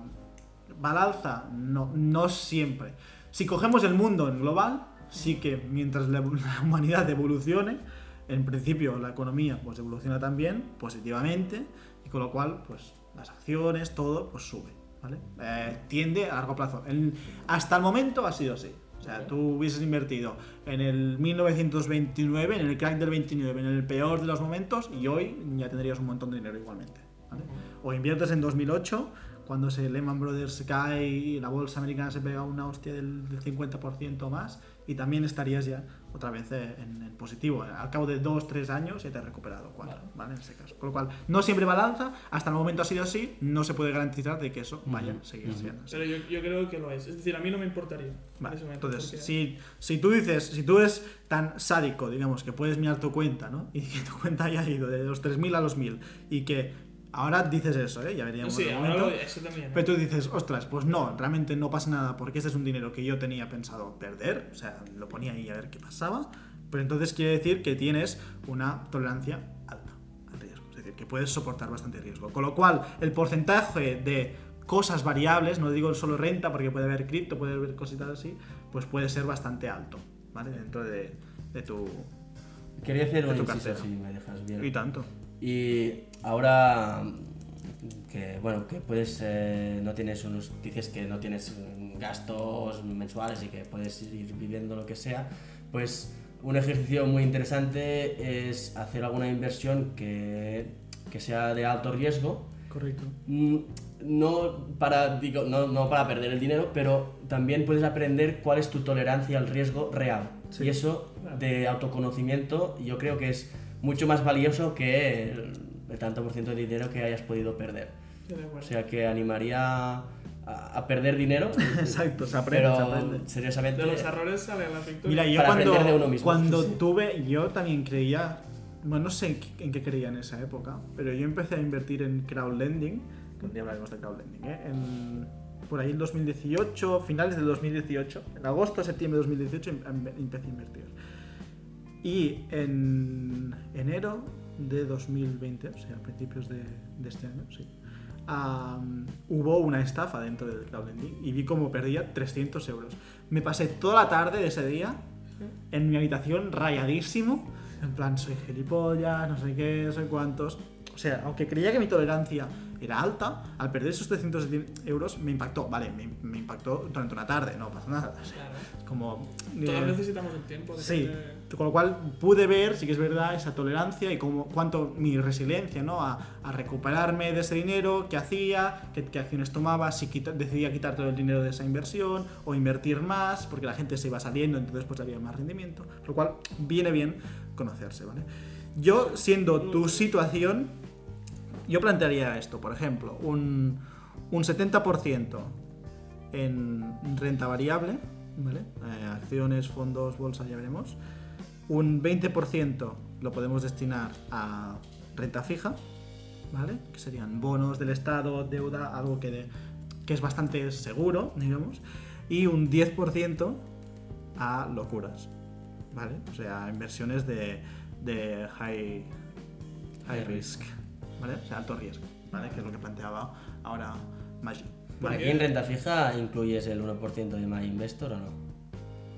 [SPEAKER 1] ¿va al alza? No, no siempre. Si cogemos el mundo en global, sí que mientras la, la (laughs) humanidad evolucione, en principio la economía pues evoluciona también positivamente y con lo cual pues las acciones, todo, pues sube. ¿vale? Eh, tiende a largo plazo. El- hasta el momento ha sido así. O sea, tú hubieses invertido en el 1929, en el crack del 29, en el peor de los momentos y hoy ya tendrías un montón de dinero igualmente. ¿vale? O inviertes en 2008, cuando se Lehman Brothers cae y la bolsa americana se pega una hostia del, del 50% más, y también estarías ya otra vez eh, en, en positivo. Al cabo de 2-3 años ya te has recuperado 4, ¿vale? En ese caso. Con lo cual, no siempre balanza, hasta el momento ha sido así, no se puede garantizar de que eso vaya a seguir siendo así.
[SPEAKER 2] Pero yo, yo creo que lo es. Es decir, a mí no me importaría. en
[SPEAKER 1] Vale,
[SPEAKER 2] ese momento,
[SPEAKER 1] entonces,
[SPEAKER 2] porque-
[SPEAKER 1] si, si tú dices, si tú eres tan sádico, digamos, que puedes mirar tu cuenta, ¿no? Y que (laughs) tu cuenta haya ido de los 3.000 a los 1.000 y que ahora dices eso, ¿eh? Ya veríamos
[SPEAKER 2] Sí, ahora
[SPEAKER 1] momento.
[SPEAKER 2] lo- eso también. ¿eh?
[SPEAKER 1] Pero tú dices, ostras, pues no, realmente no pasa nada porque este es un dinero que yo tenía pensado perder, o sea, lo ponía ahí a ver qué pasaba, pero entonces quiere decir que tienes una tolerancia alta al riesgo, es decir, que puedes soportar bastante riesgo. Con lo cual, el porcentaje de cosas variables, no digo solo renta porque puede haber cripto, puede haber cositas así, pues puede ser bastante alto, ¿vale? Dentro de, de tu...
[SPEAKER 3] Quería hacer
[SPEAKER 1] De
[SPEAKER 3] un
[SPEAKER 1] tu
[SPEAKER 3] inciso, si me dejas bien.
[SPEAKER 1] Y tanto.
[SPEAKER 3] Y ahora que bueno que puedes eh, no tienes unos dices que no tienes mm, gastos mensuales y que puedes ir viviendo lo que sea, pues un ejercicio muy interesante es hacer alguna inversión que, que sea de alto riesgo.
[SPEAKER 1] Correcto.
[SPEAKER 3] Mm, No para, digo, no, no para perder el dinero, pero también puedes aprender cuál es tu tolerancia al riesgo real.
[SPEAKER 1] Sí.
[SPEAKER 3] Y eso de autoconocimiento yo creo que es mucho más valioso que el, el tanto por ciento de dinero que hayas podido perder. O sea que animaría a, a perder dinero. (laughs)
[SPEAKER 1] Exacto, se aprende,
[SPEAKER 3] pero
[SPEAKER 1] se aprende.
[SPEAKER 3] seriosamente...
[SPEAKER 2] de los errores sale la victoria.
[SPEAKER 1] Mira, yo
[SPEAKER 3] Para
[SPEAKER 1] cuando,
[SPEAKER 3] aprender de uno mismo,
[SPEAKER 1] cuando
[SPEAKER 3] sí,
[SPEAKER 1] tuve, yo también creía, bueno, no sé en qué, en qué creía en esa época, pero yo empecé a invertir en crowdlending, que un día hablaremos de crowdlending, ¿eh? En- por ahí en 2018, finales del 2018, en agosto, septiembre de 2018 em- em- empecé a invertir. Y en enero de 2020, o sea, a principios de, de este año, sí, am, hubo una estafa dentro del crowdlending y vi cómo perdía 300 euros. Me pasé toda la tarde de ese día en mi habitación rayadísimo, en plan, soy gilipollas, no sé qué, sé cuántos. O sea, aunque creía que mi tolerancia era alta, al perder esos 300 euros me impactó. Vale, me, me impactó durante una tarde, no pasa nada.
[SPEAKER 2] Claro.
[SPEAKER 1] como...
[SPEAKER 2] Todos
[SPEAKER 1] eh,
[SPEAKER 2] necesitamos el tiempo. de
[SPEAKER 1] Sí,
[SPEAKER 2] gente-
[SPEAKER 1] con lo cual pude ver, sí que es verdad, esa tolerancia y cómo, cuánto mi resiliencia ¿no? a, a recuperarme de ese dinero, qué hacía, qué, qué acciones tomaba, si quita- decidía quitar todo el dinero de esa inversión o invertir más, porque la gente se iba saliendo, entonces pues había más rendimiento. Lo cual viene bien conocerse, ¿vale? Yo, siendo tu situación, yo plantearía esto, por ejemplo, un, un 70% en renta variable, ¿vale? Eh, acciones, fondos, bolsa, ya veremos. Un 20% lo podemos destinar a renta fija, ¿vale? Que serían bonos del Estado, deuda, algo que, de- que es bastante seguro, digamos. Y un 10% a locuras, ¿vale? O sea, inversiones de, de high, high risk, ¿vale? O sea, alto riesgo, ¿vale? Que es lo que planteaba ahora Maggi.
[SPEAKER 3] Aquí en renta fija incluyes el 1% de My Investor o no?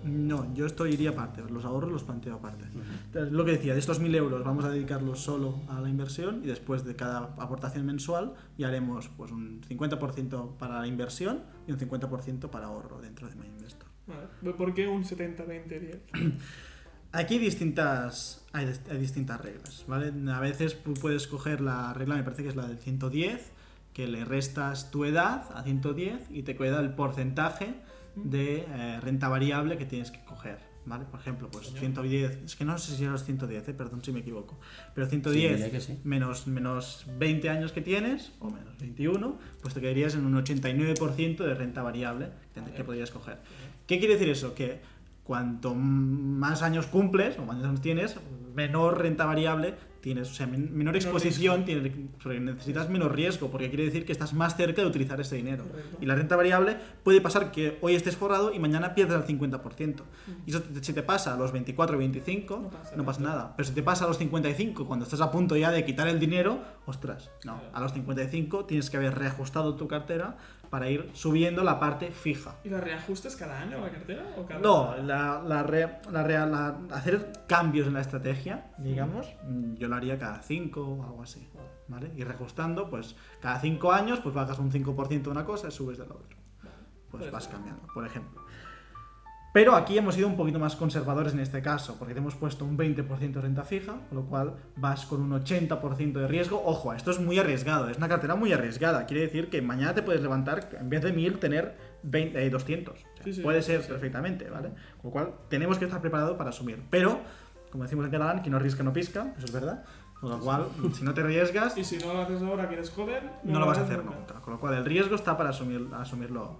[SPEAKER 1] No, yo esto iría aparte, los ahorros los planteo aparte. Entonces, lo que decía, de estos 1.000 euros vamos a dedicarlos solo a la inversión y después de cada aportación mensual ya haremos pues, un 50% para la inversión y un 50% para ahorro dentro de MyInvestor.
[SPEAKER 2] Vale. ¿Por qué un 70-20-10? (clears throat)
[SPEAKER 1] Aquí hay distintas, hay, hay distintas reglas, ¿vale? A veces puedes coger la regla, me parece que es la del 110, que le restas tu edad a 110 y te queda el porcentaje de eh, renta variable que tienes que coger, ¿vale? Por ejemplo, pues 110, es que no sé si los 110, eh, perdón si me equivoco, pero
[SPEAKER 3] Sí,
[SPEAKER 1] 110
[SPEAKER 3] diría que sí.
[SPEAKER 1] menos, menos 20 años que tienes, o menos 21, pues te quedarías en un 89% de renta variable que, que podrías coger. ¿Qué quiere decir eso? Que cuanto más años cumples, o más años tienes, menor renta variable tienes, o sea, men- menor exposición, tienes, necesitas menos riesgo, porque quiere decir que estás más cerca de utilizar ese dinero.
[SPEAKER 2] Correcto.
[SPEAKER 1] Y la renta variable puede pasar que hoy estés forrado y mañana pierdas el 50%. Y eso te- si te pasa a los 24 o 25,
[SPEAKER 2] No pasa
[SPEAKER 1] no pasa
[SPEAKER 2] nada.
[SPEAKER 1] nada. Pero si te pasa a los 55, cuando estás a punto ya de quitar el dinero, ostras, no.
[SPEAKER 2] Claro.
[SPEAKER 1] A los 55 tienes que haber reajustado tu cartera para ir subiendo la parte fija.
[SPEAKER 2] ¿Y la reajustas cada año la cartera? ¿O cada...
[SPEAKER 1] No, la, la, re- la la- hacer cambios en la estrategia, digamos, mm, yo lo haría cada 5 o algo así. ¿Vale? Y reajustando, pues cada 5 años, pues bajas un 5% de una cosa y subes de la otra. Pues
[SPEAKER 2] Puede
[SPEAKER 1] vas
[SPEAKER 2] ser.
[SPEAKER 1] cambiando, por ejemplo. Pero aquí hemos sido un poquito más conservadores en este caso, porque te hemos puesto un 20% de renta fija, con lo cual vas con un 80% de riesgo. Ojo, esto es muy arriesgado, es una cartera muy arriesgada. Quiere decir que mañana te puedes levantar, en vez de 1000, tener 20, eh, 200. O sea,
[SPEAKER 2] Sí, sí,
[SPEAKER 1] puede ser
[SPEAKER 2] sí.
[SPEAKER 1] perfectamente, ¿vale? Con lo cual tenemos que estar preparados para asumir. Pero, como decimos en catalán, quien no arriesga no pisca, eso es verdad. Con lo cual, si no te arriesgas,
[SPEAKER 2] Y si no lo haces ahora que eres joven,
[SPEAKER 1] no lo vas a hacer nunca. Con lo cual, el riesgo está para asumir, asumirlo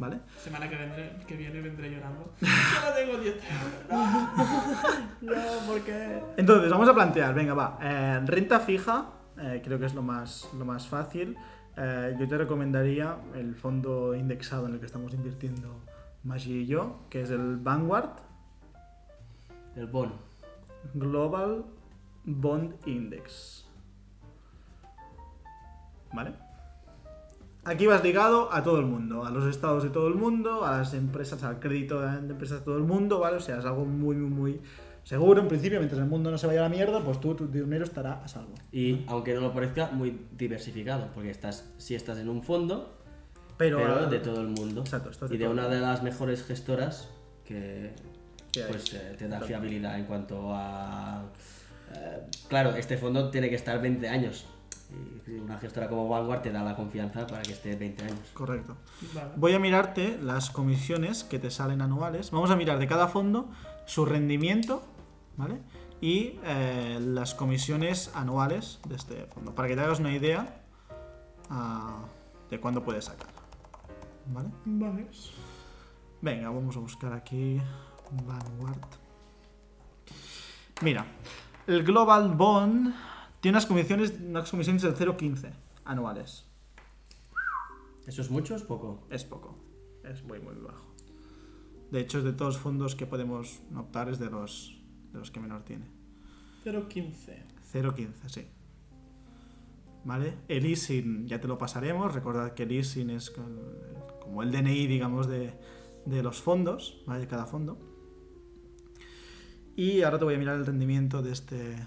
[SPEAKER 1] ¿vale?
[SPEAKER 2] Semana que, vendré, que viene vendré llorando. (laughs) Solo tengo 10 euros. (laughs)
[SPEAKER 1] No, porque... Entonces, vamos a plantear, venga, va. eh, renta fija, eh, creo que es lo más, lo más fácil. Eh, yo te recomendaría el fondo indexado en el que estamos invirtiendo Maggi y yo, que es el Vanguard
[SPEAKER 3] El bono.
[SPEAKER 1] Global Bond Index. ¿Vale? Aquí vas ligado a todo el mundo, a los estados de todo el mundo, a las empresas, al crédito de empresas de todo el mundo, ¿vale? O sea, es algo muy, muy, muy seguro en principio, mientras el mundo no se vaya a la mierda, pues tú, tu dinero estará a salvo.
[SPEAKER 3] Y aunque no lo parezca, muy diversificado, porque estás, si estás en un fondo,
[SPEAKER 1] Pero,
[SPEAKER 3] pero, de todo el mundo.
[SPEAKER 1] Exacto, estás de
[SPEAKER 3] y de
[SPEAKER 1] todo.
[SPEAKER 3] una de las mejores gestoras que pues, eh, te da
[SPEAKER 1] Exacto.
[SPEAKER 3] fiabilidad en cuanto a... eh, claro, este fondo tiene que estar 20 años. Y una gestora como Vanguard te da la confianza para que esté 20 años.
[SPEAKER 1] Correcto.
[SPEAKER 2] Vale.
[SPEAKER 1] Voy a mirarte las comisiones que te salen anuales. Vamos a mirar de cada fondo su rendimiento, ¿vale? Y eh, las comisiones anuales de este fondo, para que te hagas una idea ah, de cuándo puedes sacar. ¿Vale?
[SPEAKER 2] Vale.
[SPEAKER 1] Venga, vamos a buscar aquí Vanguard. Mira, el Global Bond tiene unas comisiones, unas comisiones del 0,15 anuales.
[SPEAKER 3] ¿Eso es mucho o es poco?
[SPEAKER 1] Es poco. Es muy, muy bajo. De hecho, es de todos los fondos que podemos optar, es de los, de los que menor tiene.
[SPEAKER 2] 0.15.
[SPEAKER 1] 0,15, sí. ¿Vale? El ISIN ya te lo pasaremos. Recordad que el ISIN es como el DNI, digamos, de, de los fondos, ¿vale? De cada fondo. Y ahora te voy a mirar el rendimiento de este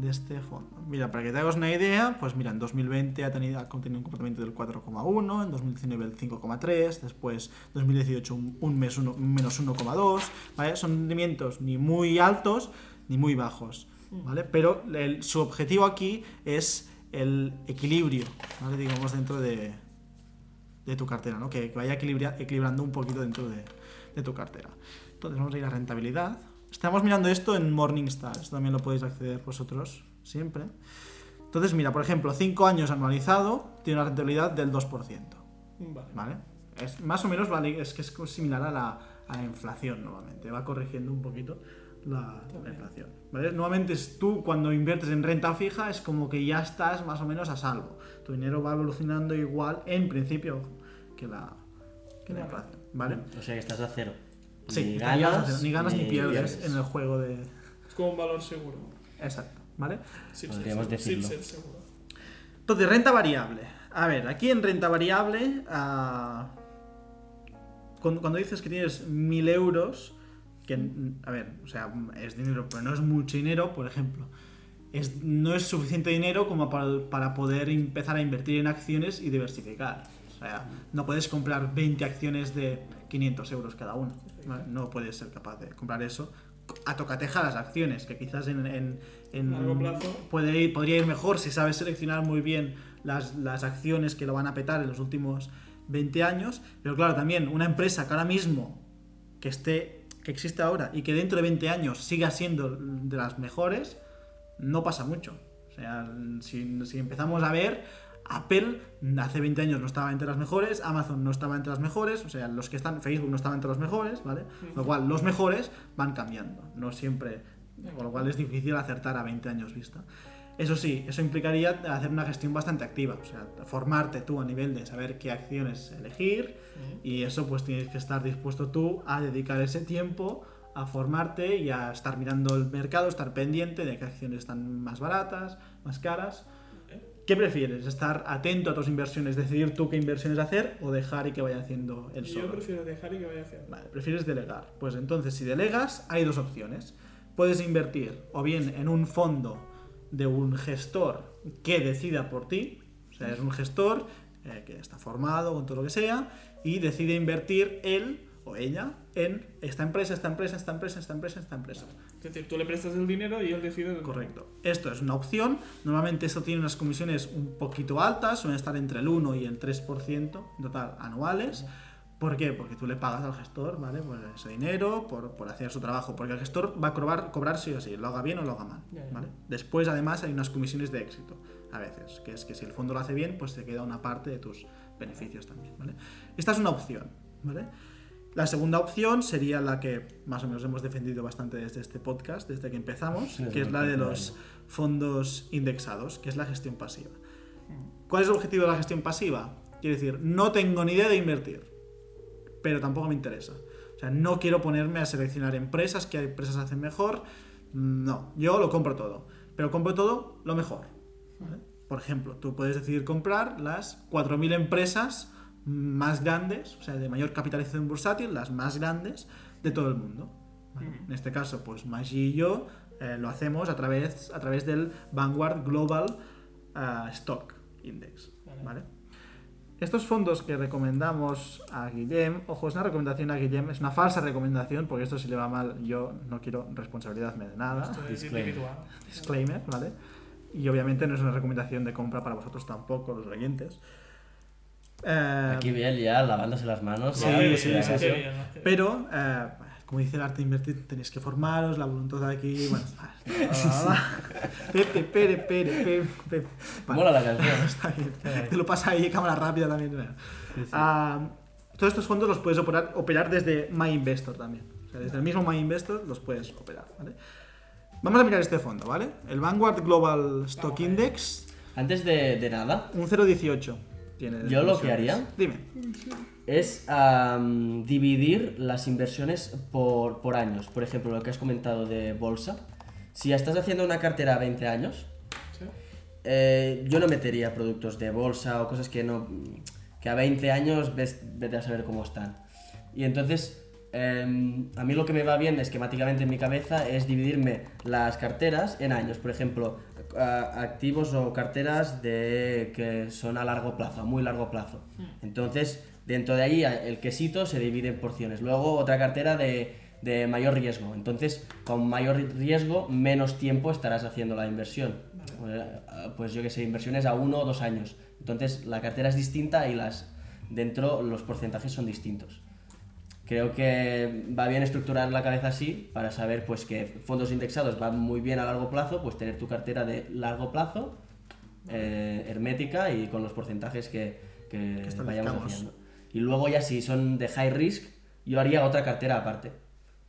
[SPEAKER 1] de este fondo. Mira, para que te hagas una idea, pues mira, en 2020 ha tenido, ha tenido un comportamiento del 4,1, en 2019 el 5,3, después 2018 un, un mes uno- menos 1,2, ¿vale? Son rendimientos ni muy altos ni muy bajos, ¿vale? Pero el- su objetivo aquí es el equilibrio, ¿vale? Digamos, dentro de, de tu cartera, ¿no? Que, que vaya equilibra- equilibrando un poquito dentro de, de tu cartera. Entonces vamos a ir a rentabilidad. Estamos mirando esto en Morningstar, esto también lo podéis acceder vosotros siempre. Entonces, mira, por ejemplo, 5 años anualizado tiene una rentabilidad del 2%,
[SPEAKER 2] Vale.
[SPEAKER 1] ¿vale? Es más o menos vale, es que es similar a la, a la inflación nuevamente, va corrigiendo un poquito la, la inflación. ¿vale? Nuevamente, es tú cuando inviertes en renta fija es como que ya estás más o menos a salvo. Tu dinero va evolucionando igual, en principio, que la, que la inflación, ¿vale?
[SPEAKER 3] O sea que estás a cero.
[SPEAKER 1] Sí,
[SPEAKER 3] ni ganas,
[SPEAKER 1] ni ganas ni, pierdes,
[SPEAKER 3] pierdes.
[SPEAKER 1] en el juego de...
[SPEAKER 2] Es como un valor seguro.
[SPEAKER 1] Exacto, ¿vale?
[SPEAKER 2] Sí,
[SPEAKER 3] Podríamos
[SPEAKER 2] sí,
[SPEAKER 3] decirlo.
[SPEAKER 2] Sí, sí, seguro.
[SPEAKER 1] Entonces, renta variable. A ver, aquí en renta variable, cuando, cuando dices que tienes 1000 euros, que, mm, a ver, o sea, es dinero, pero no es mucho dinero, por ejemplo, es, no es suficiente dinero como para, para poder empezar a invertir en acciones y diversificar. O sea, no puedes comprar 20 acciones de 500 euros cada una. ¿vale? No puedes ser capaz de comprar eso. A tocateja las acciones, que quizás en, en,
[SPEAKER 2] largo plazo.
[SPEAKER 1] puede ir- podría ir mejor si sabes seleccionar muy bien las, las acciones que lo van a petar en los últimos 20 años. Pero claro, también una empresa que ahora mismo que esté que existe ahora y que dentro de 20 años siga siendo de las mejores, no pasa mucho. O sea, si, si empezamos a ver, Apple hace 20 años no estaba entre las mejores, Amazon no estaba entre las mejores, o sea, los que están, Facebook no estaba entre los mejores, ¿vale? Lo cual, los mejores van cambiando, no siempre, con lo cual es difícil acertar a 20 años vista. Eso sí, eso implicaría hacer una gestión bastante activa, o sea, formarte tú a nivel de saber qué acciones elegir y eso pues tienes que estar dispuesto tú a dedicar ese tiempo a formarte y a estar mirando el mercado, estar pendiente de qué acciones están más baratas, más caras. ¿Qué prefieres? ¿Estar atento a tus inversiones, decidir tú qué inversiones hacer o dejar y que vaya haciendo el solo?
[SPEAKER 2] Yo prefiero dejar y que vaya haciendo.
[SPEAKER 1] Vale, prefieres delegar. Pues entonces, si delegas, hay dos opciones. Puedes invertir o bien en un fondo de un gestor que decida por ti, o sea, es un gestor eh, que está formado con todo lo que sea y decide invertir él o ella en esta empresa, esta empresa, esta empresa, esta empresa, esta empresa.
[SPEAKER 2] Es decir, tú le prestas el dinero y él decide. dónde-
[SPEAKER 1] Correcto. Esto es una opción. Normalmente esto tiene unas comisiones un poquito altas, suelen estar entre el 1 y el 3% en total anuales. ¿Por qué? Porque tú le pagas al gestor, ¿vale? Por ese dinero, por, por hacer su trabajo. Porque el gestor va a cobrar, cobrar sí o sí, lo haga bien o lo haga mal. Después, además, hay unas comisiones de éxito, a veces, que es que si el fondo lo hace bien, pues te queda una parte de tus beneficios también, ¿vale? Esta es una opción, ¿vale? La segunda opción sería la que más o menos hemos defendido bastante desde este podcast, desde que empezamos,
[SPEAKER 3] Sí,
[SPEAKER 1] que es la de los fondos indexados, que es la gestión pasiva. ¿Cuál es el objetivo de la gestión pasiva? Quiere decir, no tengo ni idea de invertir, pero tampoco me interesa. O sea, no quiero ponerme a seleccionar empresas, qué empresas hacen mejor. No, yo lo compro todo, pero compro todo lo mejor. ¿vale? Por ejemplo, tú puedes decidir comprar las 4.000 empresas más grandes, o sea, de mayor capitalización bursátil, las más grandes de todo el mundo. ¿vale? En este caso, pues Maggi y yo eh, lo hacemos a través, a través del Vanguard Global eh, Stock Index.
[SPEAKER 2] Vale.
[SPEAKER 1] ¿vale? Estos fondos que recomendamos a Guillem, ojo, es una recomendación a Guillem, es una falsa recomendación, porque esto si le va mal yo no quiero responsabilizarme de nada.
[SPEAKER 2] Esto es
[SPEAKER 3] Disclaimer.
[SPEAKER 1] Disclaimer, ¿vale? Y obviamente no es una recomendación de compra para vosotros tampoco, los oyentes. Eh,
[SPEAKER 3] Aquí bien ya lavándose las manos.
[SPEAKER 1] Sí, sí, sí, pero, eh, como dice el arte de invertir, tenéis que formaros, la voluntad de aquí, bueno, Pepe, pere, pere, pepe. Vale.
[SPEAKER 3] Mola la canción. (laughs)
[SPEAKER 1] Está bien. Te lo pasa ahí, cámara rápida también. bueno. Ah, todos estos fondos los puedes operar, operar desde MyInvestor también. O sea, desde el mismo MyInvestor los puedes operar, ¿vale? Vamos a mirar este fondo, ¿vale? El Vanguard Global Stock. Index,
[SPEAKER 3] Antes de, de nada,
[SPEAKER 1] un 0,18 tiene.
[SPEAKER 3] Yo lo que haría-
[SPEAKER 1] Dime.
[SPEAKER 3] es dividir las inversiones por, por años. Por ejemplo, lo que has comentado de bolsa. Si estás haciendo una cartera a 20 años,
[SPEAKER 2] Sí.
[SPEAKER 3] eh, yo no metería productos de bolsa o cosas que no que a 20 años ves, vete a saber cómo están. Y entonces, em, a mí lo que me va bien esquemáticamente en mi cabeza es dividirme las carteras en años. Por ejemplo, a- activos o carteras de, que son a largo plazo, a muy largo plazo. Entonces, dentro de ahí, el quesito se divide en porciones. Luego, otra cartera de, de mayor riesgo. Entonces, con mayor riesgo, menos tiempo estarás haciendo la inversión. Eh, Pues yo que sé, inversiones a uno o dos años. Entonces, la cartera es distinta y las dentro los porcentajes son distintos. Creo que va bien estructurar la cabeza así para saber pues que fondos indexados van muy bien a largo plazo, pues tener tu cartera de largo plazo, eh, hermética y con los porcentajes que, que
[SPEAKER 1] Que
[SPEAKER 3] vayamos haciendo. Y luego ya si son de high risk, yo haría otra cartera aparte,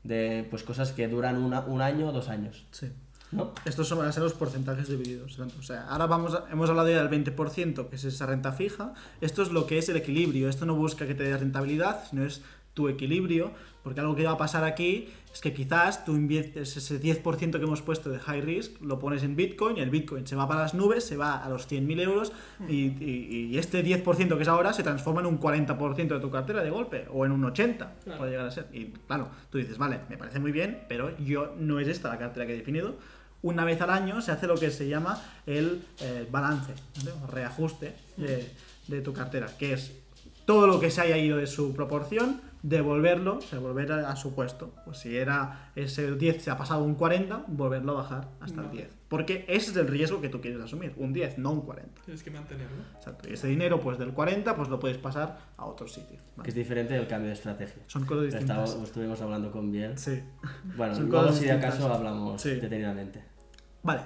[SPEAKER 3] de pues cosas que duran una- un año o dos años.
[SPEAKER 1] Sí.
[SPEAKER 3] ¿no?
[SPEAKER 1] Estos son, van a ser los porcentajes divididos. O sea, ahora vamos a- hemos hablado ya del 20%, que es esa renta fija. Esto es lo que es el equilibrio. Esto no busca que te dé rentabilidad, sino es tu equilibrio. Porque algo que va a pasar aquí es que quizás tú inviertes ese 10% que hemos puesto de high risk, lo pones en Bitcoin y el Bitcoin se va para las nubes, se va a los 100.000 euros y, y- y este 10% que es ahora se transforma en un 40% de tu cartera de golpe o en un 80%
[SPEAKER 2] Claro.
[SPEAKER 1] puede llegar a ser. Y claro, tú dices, vale, me parece muy bien, pero yo no es esta la cartera que he definido. Una vez al año se hace lo que se llama el eh, balance, ¿vale? o reajuste de, de tu cartera, que es todo lo que se haya ido de su proporción devolverlo, o sea, volver a, a su puesto. Pues si era ese 10 se ha pasado un 40, volverlo a bajar hasta el
[SPEAKER 2] Vale.
[SPEAKER 1] 10. Porque ese es el riesgo que tú quieres asumir, un 10, no un 40.
[SPEAKER 2] Tienes que mantenerlo.
[SPEAKER 1] Exacto. Y ese dinero, pues del 40, pues lo puedes pasar a otro sitio. ¿vale?
[SPEAKER 3] Que es diferente del cambio de estrategia.
[SPEAKER 1] Son cosas distintas.
[SPEAKER 3] Estaba- estuvimos hablando con Biel.
[SPEAKER 1] Sí.
[SPEAKER 3] Bueno,
[SPEAKER 1] Son
[SPEAKER 3] luego si de acaso hablamos
[SPEAKER 1] Sí.
[SPEAKER 3] detenidamente.
[SPEAKER 1] Vale.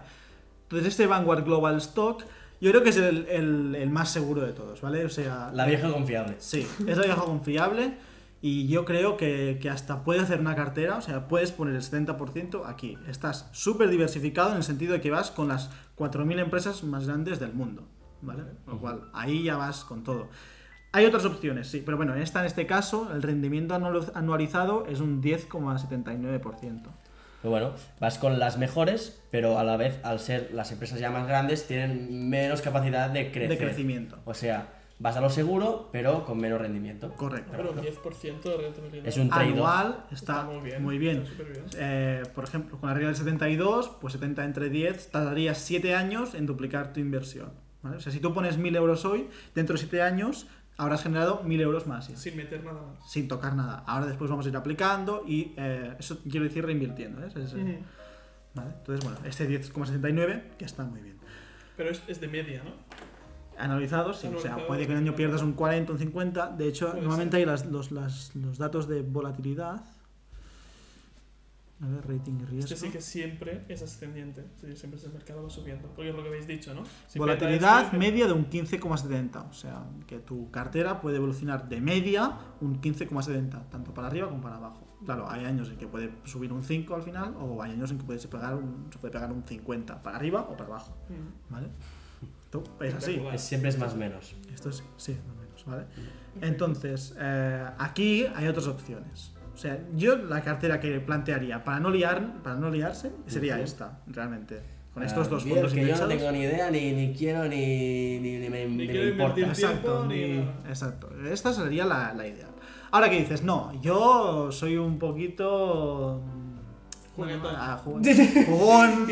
[SPEAKER 1] Entonces este Vanguard Global Stock, yo creo que es el, el- el más seguro de todos, ¿vale? O sea,
[SPEAKER 3] La vieja confiable.
[SPEAKER 1] Sí, es la vieja confiable y yo creo que, que hasta puede hacer una cartera, o sea, puedes poner el 70% aquí. Estás súper diversificado en el sentido de que vas con las 4.000 empresas más grandes del mundo, ¿vale? Lo cual, ahí ya vas con todo. Hay otras opciones, sí, pero bueno, en esta en este caso, el rendimiento anual- anualizado es un 10,79%.
[SPEAKER 3] Pero bueno, vas con las mejores, pero a la vez, al ser las empresas ya más grandes, tienen menos capacidad de crecer.
[SPEAKER 1] De crecimiento.
[SPEAKER 3] O sea, vas a lo seguro, pero con menos rendimiento.
[SPEAKER 1] Correcto.
[SPEAKER 2] Pero un 10% de rentabilidad.
[SPEAKER 3] Es un.
[SPEAKER 1] Anual está,
[SPEAKER 2] Está muy bien,
[SPEAKER 1] Muy bien.
[SPEAKER 2] está superbién.
[SPEAKER 1] Eh, por ejemplo, con la regla del 72, pues 70 entre 10, tardarías 7 años en duplicar tu inversión. ¿vale? O sea, si tú pones 1000 euros hoy, dentro de 7 años habrás generado 1000 euros más. ya,
[SPEAKER 2] Sin meter nada más.
[SPEAKER 1] Sin tocar nada. Ahora después vamos a ir aplicando y eh, eso quiero decir reinvirtiendo. ¿eh? Es- es-
[SPEAKER 2] Ujú.
[SPEAKER 1] ¿vale? Entonces, bueno, este 10,79 que está muy bien.
[SPEAKER 2] Pero es, es de media, ¿no?
[SPEAKER 1] Analizado, sí. O sea, puede que un año pierdas un 40, un 50. De hecho,
[SPEAKER 2] Puede
[SPEAKER 1] normalmente
[SPEAKER 2] ser.
[SPEAKER 1] hay las- los, las- los datos de volatilidad. A ver, rating y riesgo.
[SPEAKER 2] Este sí que siempre es ascendiente. Es siempre el mercado va subiendo. Porque es lo que habéis dicho, ¿no? Si
[SPEAKER 1] Volatilidad
[SPEAKER 2] peta
[SPEAKER 1] media de un 15,70. O sea, que tu cartera puede evolucionar de media un 15,70, tanto para arriba como para abajo. Claro, hay años en que puede subir un 5 al final, o hay años en que puede pegar un, se puede pegar un 50 para arriba o para abajo.
[SPEAKER 2] este- Mm.
[SPEAKER 1] Es así.
[SPEAKER 3] Es- siempre es más menos.
[SPEAKER 1] Esto sí, sí, más o menos, ¿vale? Entonces, eh, aquí hay otras opciones. O sea, yo la cartera que plantearía para no liar, para no liarse sería esta, realmente. Con estos
[SPEAKER 3] Ah,
[SPEAKER 1] dos
[SPEAKER 3] bien,
[SPEAKER 1] fondos
[SPEAKER 3] que yo no tengo ni idea, ni, ni quiero, ni, ni, ni me,
[SPEAKER 2] Ni
[SPEAKER 3] me
[SPEAKER 2] quiero
[SPEAKER 3] importa.
[SPEAKER 1] Exacto,
[SPEAKER 2] tiempo
[SPEAKER 1] exacto. Esta sería la, la ideal. Ahora que dices, no, yo soy un poquito.
[SPEAKER 2] Juguetón.
[SPEAKER 1] Ah, (laughs) jugón,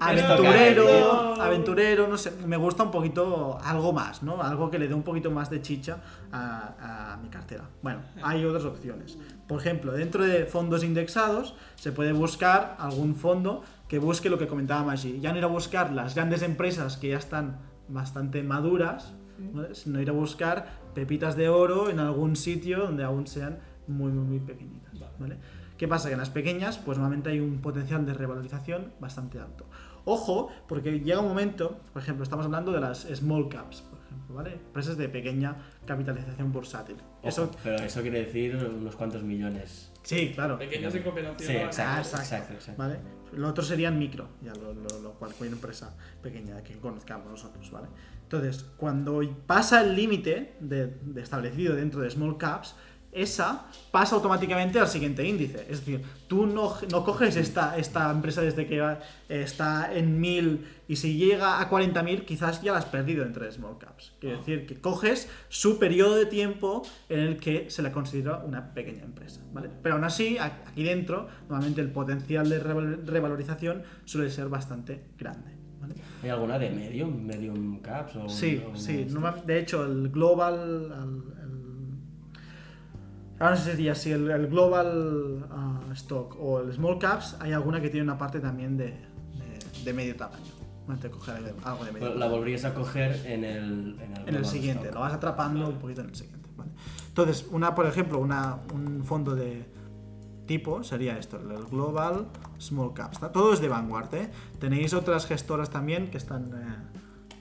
[SPEAKER 1] aventurero, aventurero, no sé, me gusta un poquito algo más, ¿no? Algo que le dé un poquito más de chicha a, a mi cartera. Bueno, hay otras opciones. Por ejemplo, dentro de fondos indexados se puede buscar algún fondo que busque lo que comentaba Maggi. Ya no ir a buscar las grandes empresas que ya están bastante maduras, ¿vale? sino ir a buscar pepitas de oro en algún sitio donde aún sean muy, muy, muy pequeñitas. ¿vale? ¿Qué pasa? Que en las pequeñas, pues normalmente hay un potencial de revalorización bastante alto. Ojo, porque llega un momento, por ejemplo, estamos hablando de las small caps, por ejemplo, ¿vale? Empresas de pequeña capitalización bursátil.
[SPEAKER 3] Ojo,
[SPEAKER 1] Eso,
[SPEAKER 3] Pero eso quiere decir unos cuantos millones.
[SPEAKER 1] sí, claro.
[SPEAKER 2] Pequeños en cooperación.
[SPEAKER 3] Sí,
[SPEAKER 1] Ah, exacto.
[SPEAKER 3] exacto, exacto.
[SPEAKER 1] ¿Vale? Lo otro serían micro, ya lo, lo- lo cual cualquier empresa pequeña que conozcamos nosotros, ¿vale? Entonces, cuando pasa el límite de, de establecido dentro de small caps, esa pasa automáticamente al siguiente índice. Es decir, tú no, no coges esta, esta empresa desde que está en 1000 y si llega a 40.000 quizás ya la has perdido dentro de small caps. Quiere
[SPEAKER 2] Ah.
[SPEAKER 1] decir que coges su periodo de tiempo en el que se la considera una pequeña empresa. ¿vale? Pero aún así, aquí dentro, normalmente el potencial de reval- revalorización suele ser bastante grande. ¿vale?
[SPEAKER 3] ¿Hay alguna de medium, medium caps? O
[SPEAKER 1] Sí,
[SPEAKER 3] o-
[SPEAKER 1] sí. normal- de hecho, el global. el- ahora no sé si el, el global ah, stock o el small caps, hay alguna que tiene una parte también de, de, de medio tamaño. Vale, te coge algo de medio
[SPEAKER 3] La volverías a coger en el, en el,
[SPEAKER 1] en el
[SPEAKER 3] global
[SPEAKER 1] siguiente,
[SPEAKER 3] stock.
[SPEAKER 1] lo vas atrapando un poquito en el siguiente. ¿vale? Entonces, una, por ejemplo, una, un fondo de tipo sería esto, el Global Small Caps. Todo es de Vanguard, ¿eh? Tenéis otras gestoras también que están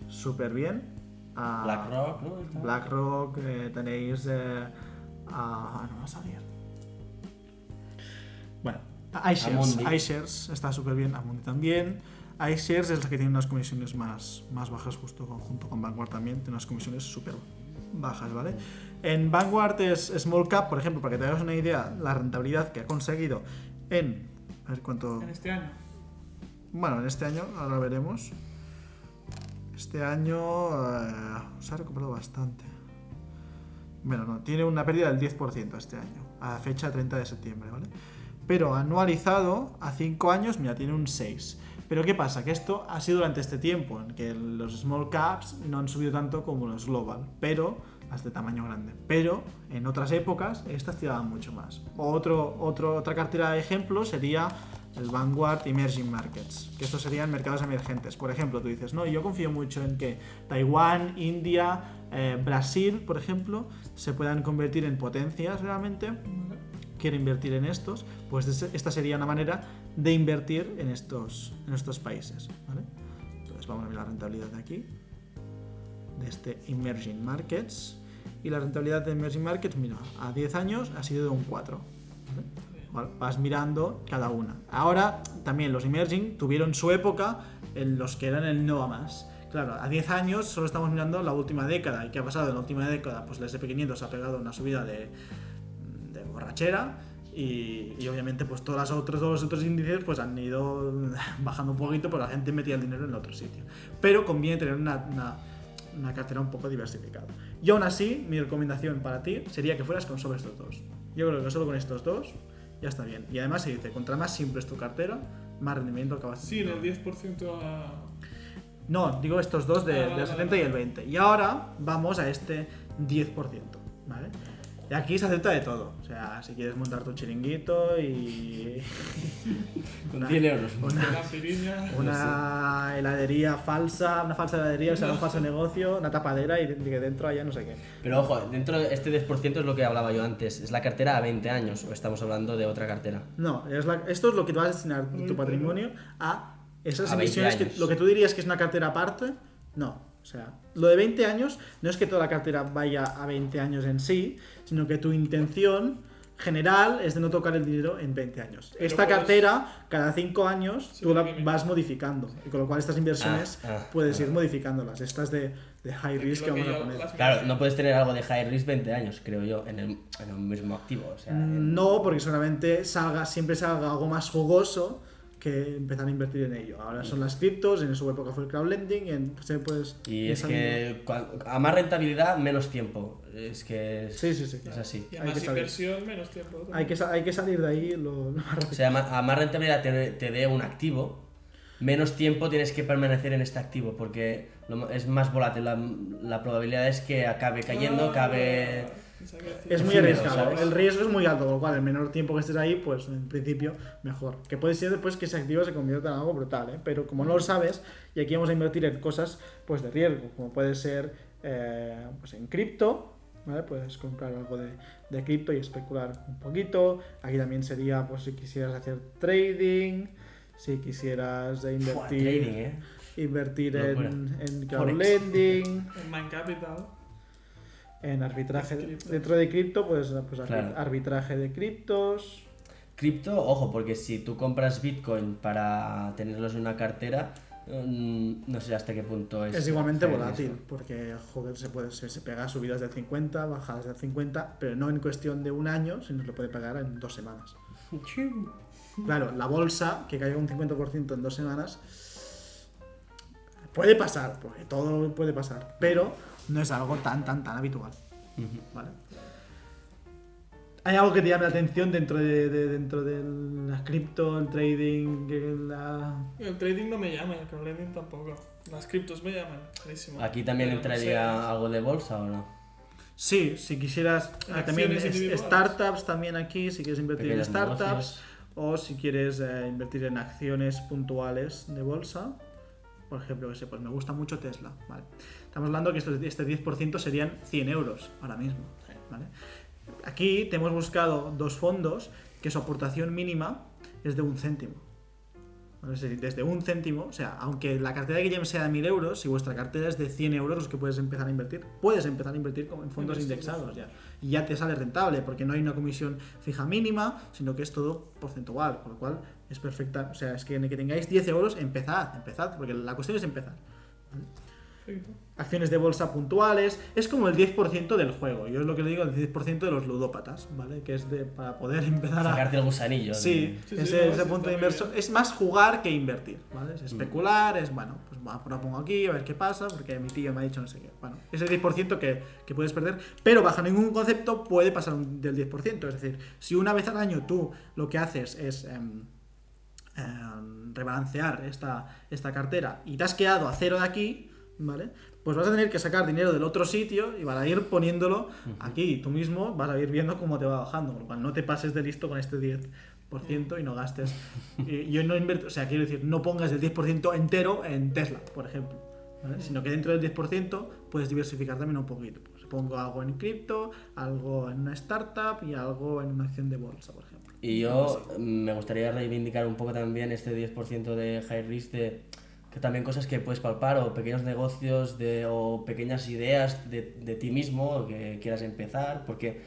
[SPEAKER 1] súper bien. Ah,
[SPEAKER 3] BlackRock, ¿no?
[SPEAKER 1] BlackRock, eh, tenéis... ah, no va a salir. Bueno, iShares.
[SPEAKER 3] Amundi.
[SPEAKER 1] iShares está súper bien, Amundi también. iShares es la que tiene unas comisiones más, más bajas, justo con- junto con Vanguard también, tiene unas comisiones súper bajas, ¿vale? En Vanguard es Small Cap, por ejemplo, para que te hagas una idea, la rentabilidad que ha conseguido en... A ver cuánto...
[SPEAKER 2] En este año.
[SPEAKER 1] Bueno, en este año, ahora veremos. Este año eh, se ha recuperado bastante. Bueno, no, tiene una pérdida del 10% este año, a fecha 30 de septiembre, ¿vale? Pero anualizado a 5 años, mira, tiene un 6. Pero ¿qué pasa? Que esto ha sido durante este tiempo, en que los small caps no han subido tanto como los global, pero las de tamaño grande. Pero en otras épocas estas tiraban mucho más. Otro, otro, otra cartera de ejemplo sería el Vanguard Emerging Markets, que estos serían mercados emergentes. Por ejemplo, tú dices, no, yo confío mucho en que Taiwán, India, eh, Brasil, por ejemplo, se puedan convertir en potencias realmente. Quiero invertir en estos, pues esta sería una manera de invertir en estos, en estos países. ¿vale? Entonces vamos a ver la rentabilidad de aquí, de este Emerging Markets. Y la rentabilidad de Emerging Markets, mira, a 10 años ha sido de un 4. ¿vale? Vale, Vas mirando cada una. Ahora también los emerging tuvieron su época en los que eran el no a más. Claro, a 10 años solo estamos mirando la última década. ¿Y qué ha pasado en la última década? Pues el SP500 ha pegado una subida de, de borrachera y, y obviamente pues todas las otras, todos los otros índices pues han ido (laughs) bajando un poquito porque la gente metía el dinero en otro sitio. Pero conviene tener una, una, una cartera un poco diversificada. Y aún así, mi recomendación para ti sería que fueras con solo estos dos. Yo creo que solo con estos dos ya está bien. Y además se dice, contra más simple es tu cartera, más rendimiento acabas
[SPEAKER 2] Sí, en el 10% a...
[SPEAKER 1] No, digo estos dos de,
[SPEAKER 2] Ah,
[SPEAKER 1] del
[SPEAKER 2] vale,
[SPEAKER 1] 70 y el 20. Y ahora vamos a este 10%, ¿vale? Y aquí se acepta de todo. O sea, si quieres montar tu chiringuito y (laughs)
[SPEAKER 3] Con
[SPEAKER 1] Una-
[SPEAKER 3] 100 euros.
[SPEAKER 2] Una
[SPEAKER 1] una heladería falsa, una falsa heladería, o sea, un falso negocio, una tapadera y que dentro haya no sé qué.
[SPEAKER 3] Pero ojo, dentro de este 10% es lo que hablaba yo antes. Es la cartera a 20 años o estamos hablando de otra cartera.
[SPEAKER 1] No, es la- esto es lo que tú vas a destinar tu patrimonio a esas
[SPEAKER 3] A 20
[SPEAKER 1] emisiones que lo que tú dirías que es una cartera aparte, no. O sea, lo de 20 años no es que toda la cartera vaya a 20 años en sí, sino que tu intención general es de no tocar el dinero en 20 años.
[SPEAKER 2] Pero
[SPEAKER 1] Esta
[SPEAKER 2] puedes-
[SPEAKER 1] cartera, cada 5 años,
[SPEAKER 2] Sí,
[SPEAKER 1] tú la vas modificando. Y con lo cual estas inversiones
[SPEAKER 3] Ah, ah,
[SPEAKER 1] puedes
[SPEAKER 3] ah.
[SPEAKER 1] ir modificándolas. Estas de, de high risk que vamos a poner.
[SPEAKER 3] Claro, no puedes tener algo de high risk 20 años, creo yo, en el, en el mismo activo. O sea, en-
[SPEAKER 1] No, porque seguramente salga, siempre salga algo más jugoso que empezar a invertir en ello. Ahora son las criptos, en su época fue el crowdlending, y en, se puedes
[SPEAKER 3] Y es que a más rentabilidad, menos tiempo. Es que es,
[SPEAKER 1] Sí, sí, sí.
[SPEAKER 3] es así.
[SPEAKER 2] Y a
[SPEAKER 1] Hay
[SPEAKER 2] más inversión, menos tiempo. también.
[SPEAKER 1] Hay que, hay que salir de ahí lo, lo más
[SPEAKER 3] O
[SPEAKER 1] rápido.
[SPEAKER 3] sea, a más rentabilidad te, te dé un activo, menos tiempo tienes que permanecer en este activo, porque es más volátil. La, la probabilidad es que acabe cayendo,
[SPEAKER 2] Ah,
[SPEAKER 3] acabe...
[SPEAKER 1] Es muy arriesgado.
[SPEAKER 3] ¿sabes?
[SPEAKER 1] El riesgo es muy alto, con lo cual el menor tiempo que estés ahí, pues en principio mejor. Que puede ser después que ese activo se convierta en algo brutal, ¿eh? pero como no lo sabes, y aquí vamos a invertir en cosas pues de riesgo, como puede ser eh, pues en cripto, ¿vale? Puedes comprar algo de, de cripto y especular un poquito. Aquí también sería pues si quisieras hacer trading, si quisieras
[SPEAKER 3] Buah,
[SPEAKER 1] invertir,
[SPEAKER 3] trading, ¿eh?
[SPEAKER 1] invertir en, en crowdlending.
[SPEAKER 2] En Mind Capital.
[SPEAKER 1] En arbitraje dentro de cripto, pues, pues
[SPEAKER 3] Claro.
[SPEAKER 1] arbitraje de criptos.
[SPEAKER 3] Cripto, ojo, porque si tú compras Bitcoin para tenerlos en una cartera, mm, no sé hasta qué punto es...
[SPEAKER 1] Es, igualmente volátil, porque joder, se puede se, se pega subidas del 50, bajadas del 50, pero no en cuestión de un año, sino lo puede pegar en dos semanas. (laughs) Claro, la bolsa, que caiga un 50% en dos semanas, puede pasar, porque todo puede pasar, pero no es algo tan, tan, tan habitual. ¿vale? ¿Hay algo que te llame la atención dentro de, de- dentro de la cripto, el trading, el- la...
[SPEAKER 2] El trading no me llama, el crowdlending tampoco. Las criptos me llaman, clarísimo.
[SPEAKER 3] ¿Aquí también
[SPEAKER 2] Pero no
[SPEAKER 3] entraría
[SPEAKER 2] sé.
[SPEAKER 3] algo de bolsa o no?
[SPEAKER 1] Sí, si quisieras... ah, también es- startups también aquí, si quieres invertir
[SPEAKER 3] Pequeños
[SPEAKER 1] en startups.
[SPEAKER 3] negocios.
[SPEAKER 1] O si quieres eh, invertir en acciones puntuales de bolsa, por ejemplo, que sé, pues me gusta mucho Tesla, ¿vale? Estamos hablando que estos- este 10% serían 100 euros ahora mismo, ¿vale? Aquí te hemos buscado dos fondos que su aportación mínima es de un céntimo. Es decir, desde un céntimo, o sea, aunque la cartera de Guillem sea de 1000 euros, si vuestra cartera es de 100 euros los que puedes empezar a invertir, puedes empezar a invertir en fondos indexados ya. Y ya te sale rentable, porque no hay una comisión fija mínima, sino que es todo porcentual, con lo cual es perfecta. O sea, es que en el que tengáis 10 euros, empezad, empezad, porque la cuestión es empezar. Acciones de bolsa puntuales, es como el 10% del juego. Yo es lo que le digo, el 10% de los ludópatas, ¿vale? Que es de, para poder (laughs) empezar a,
[SPEAKER 3] Sacarte el gusanillo.
[SPEAKER 1] Sí,
[SPEAKER 2] Sí, sí,
[SPEAKER 1] ese,
[SPEAKER 2] no,
[SPEAKER 1] ese
[SPEAKER 2] sí,
[SPEAKER 1] punto
[SPEAKER 2] bien.
[SPEAKER 1] Es más jugar que invertir, ¿vale? Es especular, es bueno, pues lo pongo aquí a ver qué pasa, porque mi tío me ha dicho no sé qué. Bueno, ese 10% que, que puedes perder, pero bajo ningún concepto puede pasar un- del 10%. Es decir, si una vez al año tú lo que haces es em, em, rebalancear esta, esta cartera y te has quedado a cero de aquí, ¿vale? Pues vas a tener que sacar dinero del otro sitio y van a ir poniéndolo aquí. Tú mismo vas a ir viendo cómo te va bajando. Con lo cual, no te pases de listo con este 10% y no gastes. (laughs) Y yo no invierto, o sea, quiero decir, no pongas el 10% entero en Tesla, por ejemplo. ¿vale? Sino que dentro del 10% puedes diversificar también un poquito. Pues pongo algo en cripto, algo en una startup y algo en una acción de bolsa, por ejemplo.
[SPEAKER 3] Y yo me gustaría reivindicar un poco también este 10% de high risk de que también cosas que puedes palpar o pequeños negocios de, o pequeñas ideas de, de ti mismo que quieras empezar, porque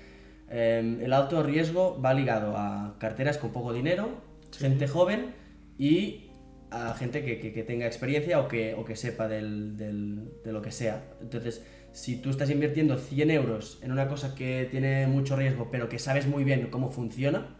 [SPEAKER 3] eh, el alto riesgo va ligado a carteras con poco dinero, gente joven y a gente que, que- que tenga experiencia o que, o que sepa del, del- de lo que sea. Entonces, si tú estás invirtiendo 100 euros en una cosa que tiene mucho riesgo, pero que sabes muy bien cómo funciona,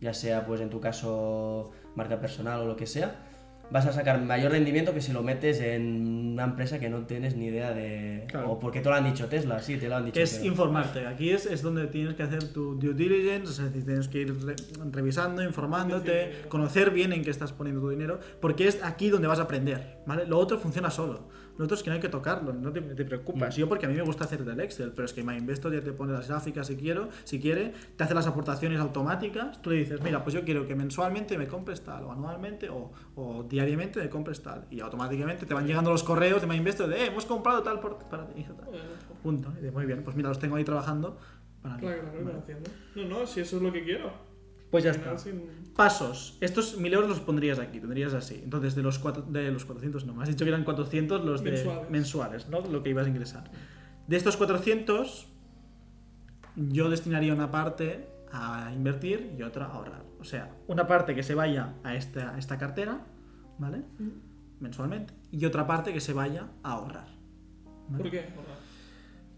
[SPEAKER 3] ya sea pues en tu caso marca personal o lo que sea, vas a sacar mayor rendimiento que si lo metes en una empresa que no tienes ni idea de...
[SPEAKER 1] Claro.
[SPEAKER 3] O porque te lo han dicho Tesla, sí, te lo han dicho.
[SPEAKER 1] Es
[SPEAKER 3] pero-
[SPEAKER 1] informarte. Aquí es, es donde tienes que hacer tu due diligence, es decir, tienes que ir re- revisando, informándote, conocer bien en qué estás poniendo tu dinero, porque es aquí donde vas a aprender, ¿vale? Lo otro funciona solo. Lo otro es que no hay que tocarlo, no te, te preocupes. Yo porque a mí me gusta hacer del Excel, pero es que MyInvestor ya te pone las gráficas si quiero, si quiere, te hace las aportaciones automáticas, tú le dices, mira, pues yo quiero que mensualmente me compres tal, o anualmente, o, o diariamente me compres tal, y automáticamente te van llegando los correos de MyInvestor de, eh, hemos comprado tal por, para ti. tal. Punto. Y dices, muy bien, pues mira, los tengo ahí trabajando. Para.
[SPEAKER 2] Claro, claro,
[SPEAKER 1] Vale.
[SPEAKER 2] No, no, si eso es lo que quiero.
[SPEAKER 1] Pues ya está. Pasos. Estos 1000 euros los pondrías aquí, tendrías así. Entonces, de los, cuatro, de los 400, no, me has dicho que eran 400 los de
[SPEAKER 2] Mensuales.
[SPEAKER 1] mensuales, ¿no? Lo que ibas a ingresar. De estos 400, yo destinaría una parte a invertir y otra a ahorrar. O sea, una parte que se vaya a esta, a esta cartera, ¿vale? Mensualmente. Y otra parte que se vaya a ahorrar. ¿vale?
[SPEAKER 2] ¿Por qué?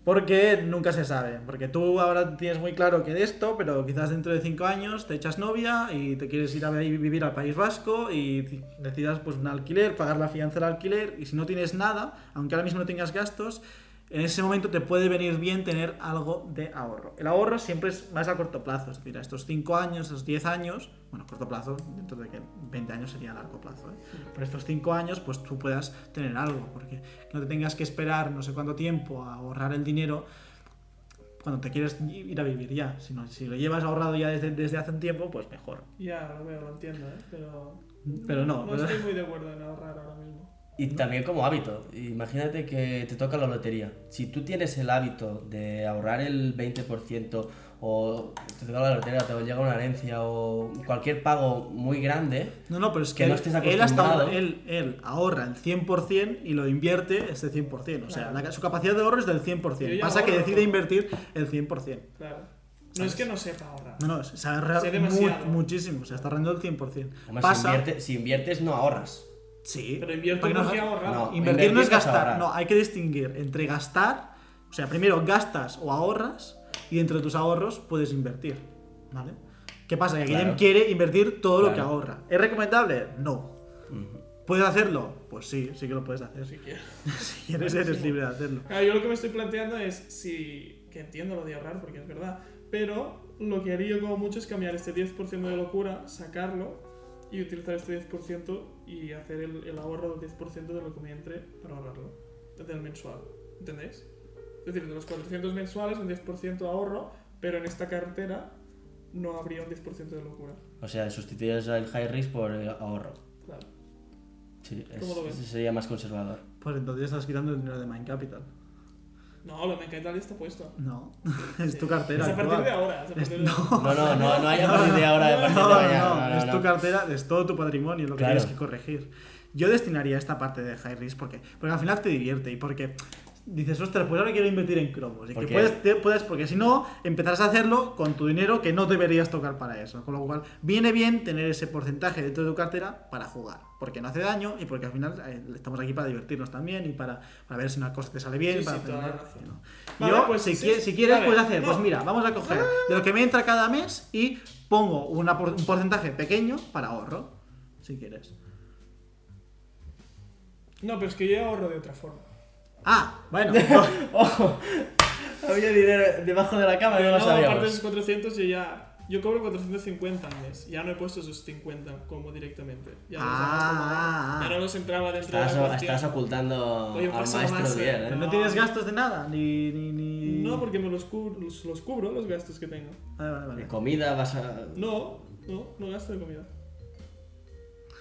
[SPEAKER 1] Porque nunca se sabe. Porque tú ahora tienes muy claro que de esto, pero quizás dentro de cinco años te echas novia y te quieres ir a vi- vivir al País Vasco y decidas pues un alquiler, pagar la fianza del alquiler y si no tienes nada, aunque ahora mismo no tengas gastos, en ese momento te puede venir bien tener algo de ahorro. El ahorro siempre es más a corto plazo, es decir, a estos 5 años, estos 10 años, bueno, corto plazo, dentro de que 20 años sería largo plazo, ¿eh? pero estos 5 años pues tú puedas tener algo, porque no te tengas que esperar no sé cuánto tiempo a ahorrar el dinero cuando te quieres ir a vivir ya, sino si lo llevas ahorrado ya desde, desde hace un tiempo, pues mejor.
[SPEAKER 2] Ya, lo veo, lo entiendo, ¿eh? Pero.
[SPEAKER 1] Pero no,
[SPEAKER 2] No
[SPEAKER 1] pero-
[SPEAKER 2] estoy muy de acuerdo en ahorrar ahora mismo.
[SPEAKER 3] Y también como hábito. Imagínate que te toca la lotería. Si tú tienes el hábito de ahorrar el 20% o te toca la lotería, te llega una herencia o cualquier pago muy grande,
[SPEAKER 1] No, no, pero es
[SPEAKER 3] Que
[SPEAKER 1] que,
[SPEAKER 3] no
[SPEAKER 1] él,
[SPEAKER 3] estés
[SPEAKER 1] él hasta
[SPEAKER 3] acostumbrado.
[SPEAKER 1] ahora- él, él ahorra el 100% y lo invierte ese 100%. O sea, la- su capacidad de ahorro es del 100%.
[SPEAKER 2] Yo ya
[SPEAKER 1] Pasa que decide
[SPEAKER 2] todo.
[SPEAKER 1] invertir el 100%.
[SPEAKER 2] Claro. No es que no sepa ahorrar.
[SPEAKER 1] No, no, se ahorra muchísimo. O sea, está ahorrando el 100%.
[SPEAKER 3] Hombre,
[SPEAKER 1] Pasa...
[SPEAKER 3] si, invierte- si inviertes no ahorras.
[SPEAKER 1] Sí.
[SPEAKER 2] Pero invierto
[SPEAKER 1] no-
[SPEAKER 2] he ahorrado.
[SPEAKER 3] No.
[SPEAKER 1] Invertir no es gastar.
[SPEAKER 3] ahorrar.
[SPEAKER 1] No, hay que distinguir entre gastar, o sea, primero gastas o ahorras y entre tus ahorros puedes invertir. ¿Vale? ¿Qué pasa? Que Guillem
[SPEAKER 3] Claro.
[SPEAKER 1] quiere invertir todo lo que ahorra. ¿Es recomendable? No. ¿Puedes hacerlo? Pues sí, sí que lo puedes hacer.
[SPEAKER 2] Si quieres. (laughs)
[SPEAKER 1] Si quieres, eres libre de hacerlo.
[SPEAKER 2] Claro, yo lo que me estoy planteando es si. que entiendo lo de ahorrar porque es verdad. Pero lo que haría como mucho es cambiar este 10% de locura, sacarlo y utilizar este 10% y hacer el, el ahorro del 10% de lo que me entre para ahorrarlo. Del mensual. ¿Entendéis? Es decir, de los 400 mensuales, un 10% ahorro, pero en esta cartera no habría un 10% de locura.
[SPEAKER 3] O sea, sustituyes el high risk por el ahorro.
[SPEAKER 2] Claro.
[SPEAKER 3] Sí, es-
[SPEAKER 2] ¿Cómo lo ves?
[SPEAKER 3] ese sería más conservador.
[SPEAKER 1] Pues entonces estás quitando el dinero de Mind Capital.
[SPEAKER 2] No, lo me cae tal está puesto.
[SPEAKER 1] No, (laughs) es
[SPEAKER 2] Sí.
[SPEAKER 1] tu cartera.
[SPEAKER 2] Es a partir
[SPEAKER 1] actual.
[SPEAKER 2] de ahora. Es a partir de
[SPEAKER 1] No.
[SPEAKER 3] No, no, no, no hay a partir de ahora, partir
[SPEAKER 1] No,
[SPEAKER 3] de
[SPEAKER 1] no, no, es tu cartera, es todo tu patrimonio lo que
[SPEAKER 3] Claro.
[SPEAKER 1] tienes que corregir. Yo destinaría esta parte de high risk porque, porque al final te divierte y porque dices, ostras, pues ahora quiero invertir en cromos. Y
[SPEAKER 3] ¿Por
[SPEAKER 1] que puedes, te- puedes, porque si no, empezarás a hacerlo con tu dinero que no deberías tocar para eso. Con lo cual, viene bien tener ese porcentaje dentro de tu cartera para jugar. Porque no hace daño y porque al final eh, estamos aquí para divertirnos también y para, para ver si una cosa te sale bien.
[SPEAKER 2] Sí,
[SPEAKER 1] para
[SPEAKER 2] sí, toda la
[SPEAKER 1] aprender,
[SPEAKER 2] razón.
[SPEAKER 1] y no.
[SPEAKER 2] Vale,
[SPEAKER 1] Yo,
[SPEAKER 2] pues
[SPEAKER 1] si,
[SPEAKER 2] sí,
[SPEAKER 1] quie-
[SPEAKER 2] sí.
[SPEAKER 1] si quieres,
[SPEAKER 2] Vale,
[SPEAKER 1] puedes hacer,
[SPEAKER 2] no.
[SPEAKER 1] pues mira, vamos a coger de lo que me entra cada mes y pongo una un porcentaje pequeño para ahorro, si quieres.
[SPEAKER 2] No, pero es que yo ahorro de otra forma.
[SPEAKER 1] Ah, bueno, (laughs)
[SPEAKER 3] ¡Ojo! Había dinero debajo de la cama, no
[SPEAKER 2] Pero
[SPEAKER 3] lo
[SPEAKER 2] no, aparte de esos 400 yo ya Yo cobro 450 al mes. Ya no he puesto esos 50 como directamente. Ya los
[SPEAKER 1] Ah,
[SPEAKER 2] como- ya no los entraba dentro
[SPEAKER 3] Estás,
[SPEAKER 2] de la cuestión.
[SPEAKER 3] estás ocultando
[SPEAKER 2] Oye,
[SPEAKER 3] al maestro
[SPEAKER 2] más,
[SPEAKER 3] Biel,
[SPEAKER 2] eh.
[SPEAKER 3] ¿eh?
[SPEAKER 1] No
[SPEAKER 2] No.
[SPEAKER 1] tienes gastos de nada, ni... ni, ni...
[SPEAKER 2] No, porque me los cubro, los, los cubro los gastos que tengo.
[SPEAKER 1] Vale, vale, vale.
[SPEAKER 3] De comida vas a...
[SPEAKER 2] No, no, no gasto de comida.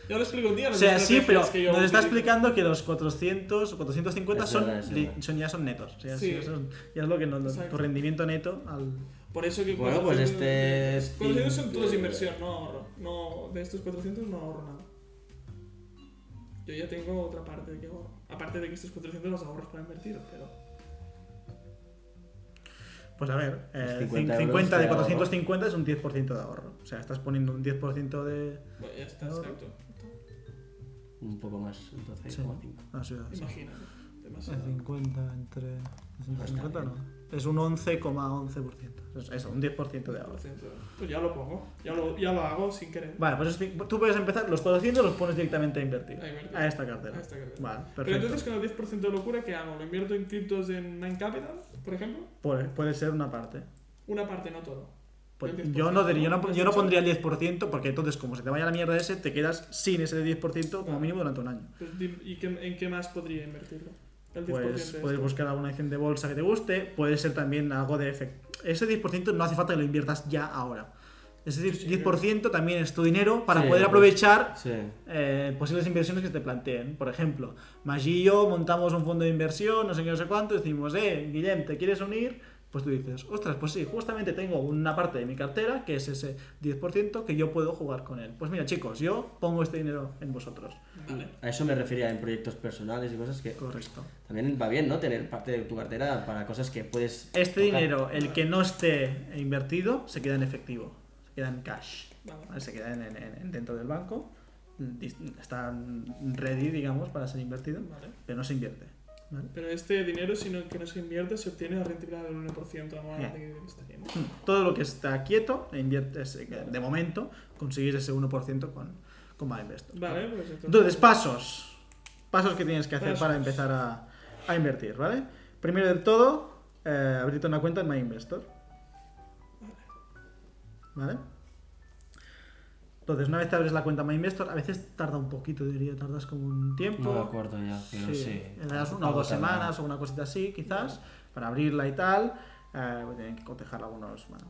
[SPEAKER 2] Ya lo explico un día.
[SPEAKER 1] O
[SPEAKER 2] las
[SPEAKER 1] sea, sí, pero
[SPEAKER 2] estrategias que yo
[SPEAKER 1] nos está
[SPEAKER 2] utilizo.
[SPEAKER 1] explicando que los 400 o 450
[SPEAKER 3] Es
[SPEAKER 1] son,
[SPEAKER 3] verdad,
[SPEAKER 1] son- ya son netos. O sea,
[SPEAKER 2] Sí.
[SPEAKER 1] eso es, ya es lo que no, lo- tu rendimiento neto al...
[SPEAKER 2] Por eso que
[SPEAKER 3] Bueno, pues
[SPEAKER 2] 400
[SPEAKER 3] este es
[SPEAKER 2] 400 son
[SPEAKER 3] fin de-
[SPEAKER 2] inversión, no ahorro. No, de estos 400 no ahorro nada. Yo ya tengo otra parte que ahorro. Aparte de que estos 400 los ahorros para invertir, pero.
[SPEAKER 1] Pues a ver, eh,
[SPEAKER 3] 50
[SPEAKER 1] cin-
[SPEAKER 3] euros
[SPEAKER 1] 50 de
[SPEAKER 3] de ahorro.
[SPEAKER 1] 450 es un 10% de ahorro. O sea, estás poniendo un 10% de...
[SPEAKER 2] Bueno, ya está,
[SPEAKER 1] Ahorro.
[SPEAKER 2] exacto.
[SPEAKER 3] Un poco más, entonces,
[SPEAKER 1] Sí.
[SPEAKER 3] como cinco.
[SPEAKER 1] Ah, sí, sí.
[SPEAKER 2] Imagínate.
[SPEAKER 1] Es
[SPEAKER 2] Demasiado.
[SPEAKER 1] 50 entre...
[SPEAKER 3] Está
[SPEAKER 1] 150
[SPEAKER 3] bien.
[SPEAKER 1] no. Es un 11,11%. Es Eso, un 10% de ahorro.
[SPEAKER 2] Pues ya lo pongo. Ya lo, ya lo hago sin querer.
[SPEAKER 1] Vale, pues es tú puedes empezar, los 400 los pones directamente a invertir.
[SPEAKER 2] A invertir.
[SPEAKER 1] A esta cartera.
[SPEAKER 2] A esta cartera.
[SPEAKER 1] Vale,
[SPEAKER 2] Pero
[SPEAKER 1] perfecto.
[SPEAKER 2] entonces con el 10% de locura, ¿qué hago? ¿Lo invierto en criptos en Nine Capital, por ejemplo?
[SPEAKER 1] Puede, puede ser una parte.
[SPEAKER 2] Una parte, no todo.
[SPEAKER 1] Pues
[SPEAKER 2] El 10%,
[SPEAKER 1] yo no, diría- yo, no, yo no pondría el 10% porque entonces como se te vaya la mierda ese, te quedas sin ese 10% como mínimo durante un año.
[SPEAKER 2] Pues ¿Y qué- en qué más podría invertirlo? El 10%
[SPEAKER 1] Pues
[SPEAKER 2] de
[SPEAKER 1] puedes
[SPEAKER 2] esto.
[SPEAKER 1] buscar alguna acción de bolsa que te guste, puede ser también algo de efecto. Ese 10% no hace falta que lo inviertas ya ahora. Ese
[SPEAKER 2] Sí, sí,
[SPEAKER 1] 10% también es tu dinero para
[SPEAKER 3] Sí,
[SPEAKER 1] poder aprovechar
[SPEAKER 3] Sí.
[SPEAKER 1] eh, posibles inversiones que te planteen. Por ejemplo, Maggi y yo montamos un fondo de inversión, no sé qué, no sé cuánto, decimos, eh, Guillem, ¿te quieres unir? Pues tú dices, ostras, pues sí, justamente tengo una parte de mi cartera, que es ese 10%, que yo puedo jugar con él. Pues mira, chicos, yo pongo este dinero en vosotros.
[SPEAKER 2] Vale.
[SPEAKER 3] A eso me refería en proyectos personales y cosas que
[SPEAKER 1] Correcto.
[SPEAKER 3] también va bien, ¿no? Tener parte de tu cartera para cosas que puedes.
[SPEAKER 1] Este
[SPEAKER 3] tocar.
[SPEAKER 1] dinero, el que no esté invertido, se queda en efectivo, se queda en cash,
[SPEAKER 2] Vale.
[SPEAKER 1] se queda en, en- en- dentro del banco, dis- está ready, digamos, para ser invertido,
[SPEAKER 2] Vale.
[SPEAKER 1] pero no se invierte. ¿Vale?
[SPEAKER 2] Pero este dinero, si no, que no se invierte, se obtiene la rentabilidad del 1% anual de que está bien.
[SPEAKER 1] Todo lo que está quieto, inviertes, eh, de momento, consigues ese 1% con, con MyInvestor.
[SPEAKER 2] Vale, pues entonces.
[SPEAKER 1] Entonces, pasos. Pasos que tienes que hacer
[SPEAKER 2] Pasos.
[SPEAKER 1] para empezar a, a invertir, ¿vale? Primero del todo, eh, abrirte una cuenta en MyInvestor. ¿Vale? Entonces, una vez te abres la cuenta MyInvestor, a veces tarda un poquito, diría, tardas como un tiempo.
[SPEAKER 3] No me acuerdo ya, pero sí.
[SPEAKER 1] Sí, le das una o dos semanas o una cosita así, quizás, para abrirla y tal. Eh, tienen que cotejar algunos, bueno,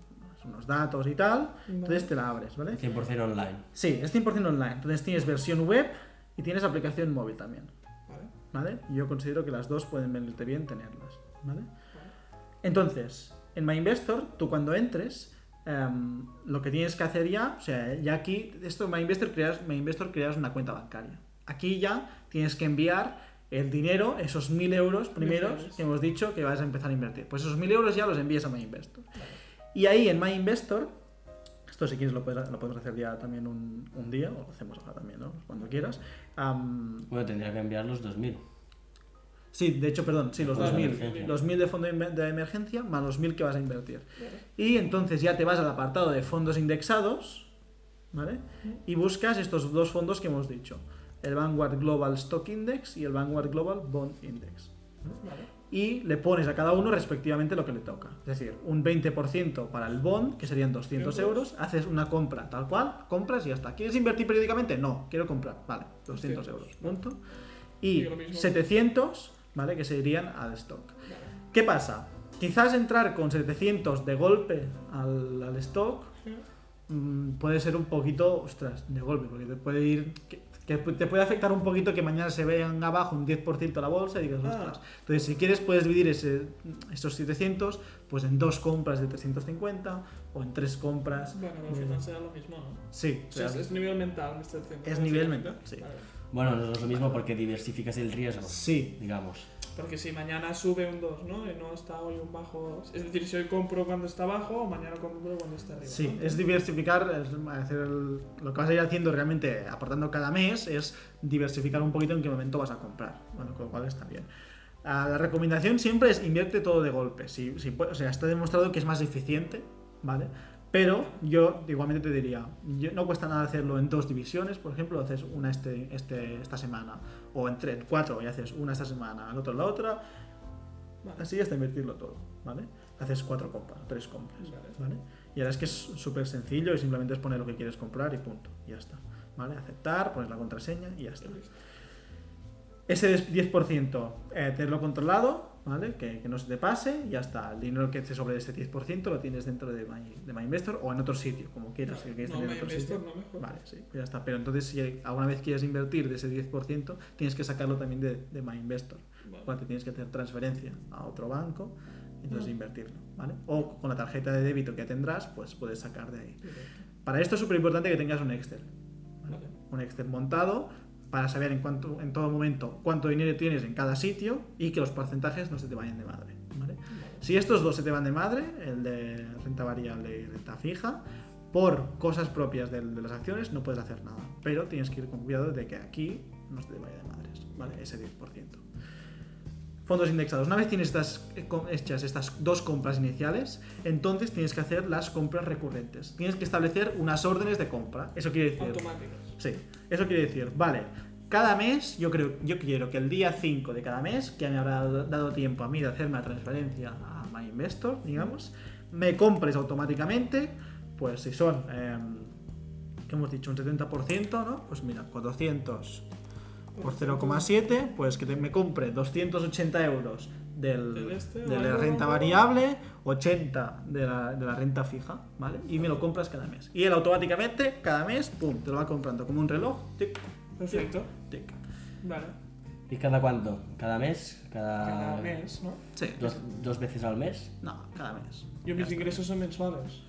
[SPEAKER 1] unos- datos y tal. Entonces te la abres, ¿vale?
[SPEAKER 3] 100% online.
[SPEAKER 1] Sí, es 100% online. Entonces tienes versión web y tienes aplicación móvil también,
[SPEAKER 2] Vale.
[SPEAKER 1] ¿vale? Yo considero que las dos pueden venirte bien tenerlas, ¿vale? Entonces, en MyInvestor, tú cuando entres, em, lo que tienes que hacer ya, o sea, ya aquí, esto en MyInvestor creas, MyInvestor creas una cuenta bancaria. Aquí ya tienes que enviar el dinero, esos 1000 euros primeros
[SPEAKER 2] euros.
[SPEAKER 1] que hemos dicho que vas a empezar a invertir. Pues esos 1000 euros ya los envías a MyInvestor. Y ahí en MyInvestor, esto si quieres lo, puedes, lo podemos hacer ya también un, un día, o lo hacemos ahora también, ¿no? Cuando quieras.
[SPEAKER 3] Bueno, tendría que enviar los 2000.
[SPEAKER 1] Sí, de hecho, perdón, sí, los
[SPEAKER 3] Fondo de
[SPEAKER 1] 2000.
[SPEAKER 3] emergencia.
[SPEAKER 1] Los 1000 de fondo de emergencia más los 1000 que vas a invertir. Y entonces ya te vas al apartado de fondos indexados, ¿vale? Y buscas estos dos fondos que hemos dicho, el Vanguard Global Stock Index y el Vanguard Global Bond Index.
[SPEAKER 2] Vale.
[SPEAKER 1] Y le pones a cada uno respectivamente lo que le toca. Es decir, un 20% para el bond, que serían 200 euros, haces una compra tal cual, compras y ya está. ¿Quieres invertir periódicamente? No, quiero comprar. Vale, 200 euros, punto. Y
[SPEAKER 2] Sí, lo mismo.
[SPEAKER 1] 700, ¿vale? Que se irían al stock. ¿Qué pasa? Quizás entrar con 700 de golpe al, al stock
[SPEAKER 2] Sí.
[SPEAKER 1] mm, puede ser un poquito, ostras, de golpe, porque te puede ir, que, que te puede afectar un poquito que mañana se vean abajo un 10% la bolsa y digas,
[SPEAKER 2] Ah.
[SPEAKER 1] ostras. Entonces, si quieres, puedes dividir ese, esos 700 pues en dos compras de 350 o en tres compras.
[SPEAKER 2] Bueno, al final será lo mismo, ¿no?
[SPEAKER 1] Sí,
[SPEAKER 2] O sea, es, es nivel mental, diciendo.
[SPEAKER 1] Es nivel mental, sí.
[SPEAKER 2] Vale.
[SPEAKER 3] Bueno, no es lo mismo porque diversificas el riesgo,
[SPEAKER 1] sí,
[SPEAKER 3] digamos.
[SPEAKER 2] Porque si mañana sube un 2, ¿no? Y no está hoy un bajo. Es decir, si hoy compro cuando está abajo, o mañana compro cuando está arriba.
[SPEAKER 1] Sí,
[SPEAKER 2] ¿no?
[SPEAKER 1] es diversificar, es hacer el- lo que vas a ir haciendo realmente, aportando cada mes, es diversificar un poquito en qué momento vas a comprar. Bueno, con lo cual está bien. Ah, la recomendación siempre es invierte todo de golpe. Si, si o sea, está demostrado que es más eficiente, ¿vale? Pero yo igualmente te diría, yo- no cuesta nada hacerlo en dos divisiones, por ejemplo, haces una este, este, esta semana, o en tres, cuatro, y haces una esta semana, el otro la otra, así hasta invertirlo todo, ¿vale? Haces cuatro compras, tres compras,
[SPEAKER 2] Vale.
[SPEAKER 1] Y ahora es que es súper sencillo y simplemente es poner lo que quieres comprar y punto. Y ya está. ¿Vale? Aceptar, pones la contraseña y ya está. Ese 10% eh, tenerlo controlado, ¿vale? Que, que no se te pase y ya está. El dinero que te sobre ese 10% lo tienes dentro de My, de My Investor o en otro sitio, como quieras. si quieres
[SPEAKER 2] No,
[SPEAKER 1] en
[SPEAKER 2] My
[SPEAKER 1] otro
[SPEAKER 2] Investor
[SPEAKER 1] sitio.
[SPEAKER 2] no mejor.
[SPEAKER 1] Vale, sí, pues ya está. Pero entonces, si alguna vez quieres invertir de ese 10%, tienes que sacarlo también de, de My Investor.
[SPEAKER 2] Vale.
[SPEAKER 1] Tienes que hacer transferencia a otro banco y entonces
[SPEAKER 2] Mm.
[SPEAKER 1] invertirlo, ¿vale? O con la tarjeta de débito que tendrás, pues puedes sacar de ahí. Para esto es súper importante que tengas un Excel.
[SPEAKER 2] Vale.
[SPEAKER 1] Un Excel montado para saber en, cuánto, en todo momento cuánto dinero tienes en cada sitio y que los porcentajes no se te vayan de madre. ¿vale? Si estos dos se te van de madre, el de renta variable y renta fija, por cosas propias de, las acciones no puedes hacer nada. Pero tienes que ir con cuidado de que aquí no se te vaya de madres, ¿vale? Ese 10%. Fondos indexados. Una vez tienes estas, eh, hechas estas dos compras iniciales, entonces tienes que hacer las compras recurrentes. Tienes que establecer unas órdenes de compra. Eso quiere decir...
[SPEAKER 2] Automáticos.
[SPEAKER 1] Sí, eso quiere decir, vale, cada mes yo creo, yo quiero que el día 5 de cada mes, que me habrá dado tiempo a mí de hacerme la transferencia a My Investor, digamos, me compres automáticamente, pues si son, eh, ¿qué hemos dicho? Un 70%, ¿no? Pues mira, 400 por 0,7, pues que te- me compre 280 euros del,
[SPEAKER 2] este,
[SPEAKER 1] de
[SPEAKER 2] vale,
[SPEAKER 1] la renta variable, 80 de la, de la renta fija, ¿vale? Y me lo compras cada mes. Y él automáticamente, cada mes, pum, te lo va comprando como un reloj, tic,
[SPEAKER 2] Perfecto.
[SPEAKER 1] tic.
[SPEAKER 2] Vale.
[SPEAKER 3] ¿Y cada cuánto? ¿Cada mes? ¿Cada,
[SPEAKER 2] Cada mes, ¿no?
[SPEAKER 1] Sí,
[SPEAKER 3] Dos, dos veces al mes?
[SPEAKER 1] no, cada mes.
[SPEAKER 2] Yo mis ingresos son mensuales.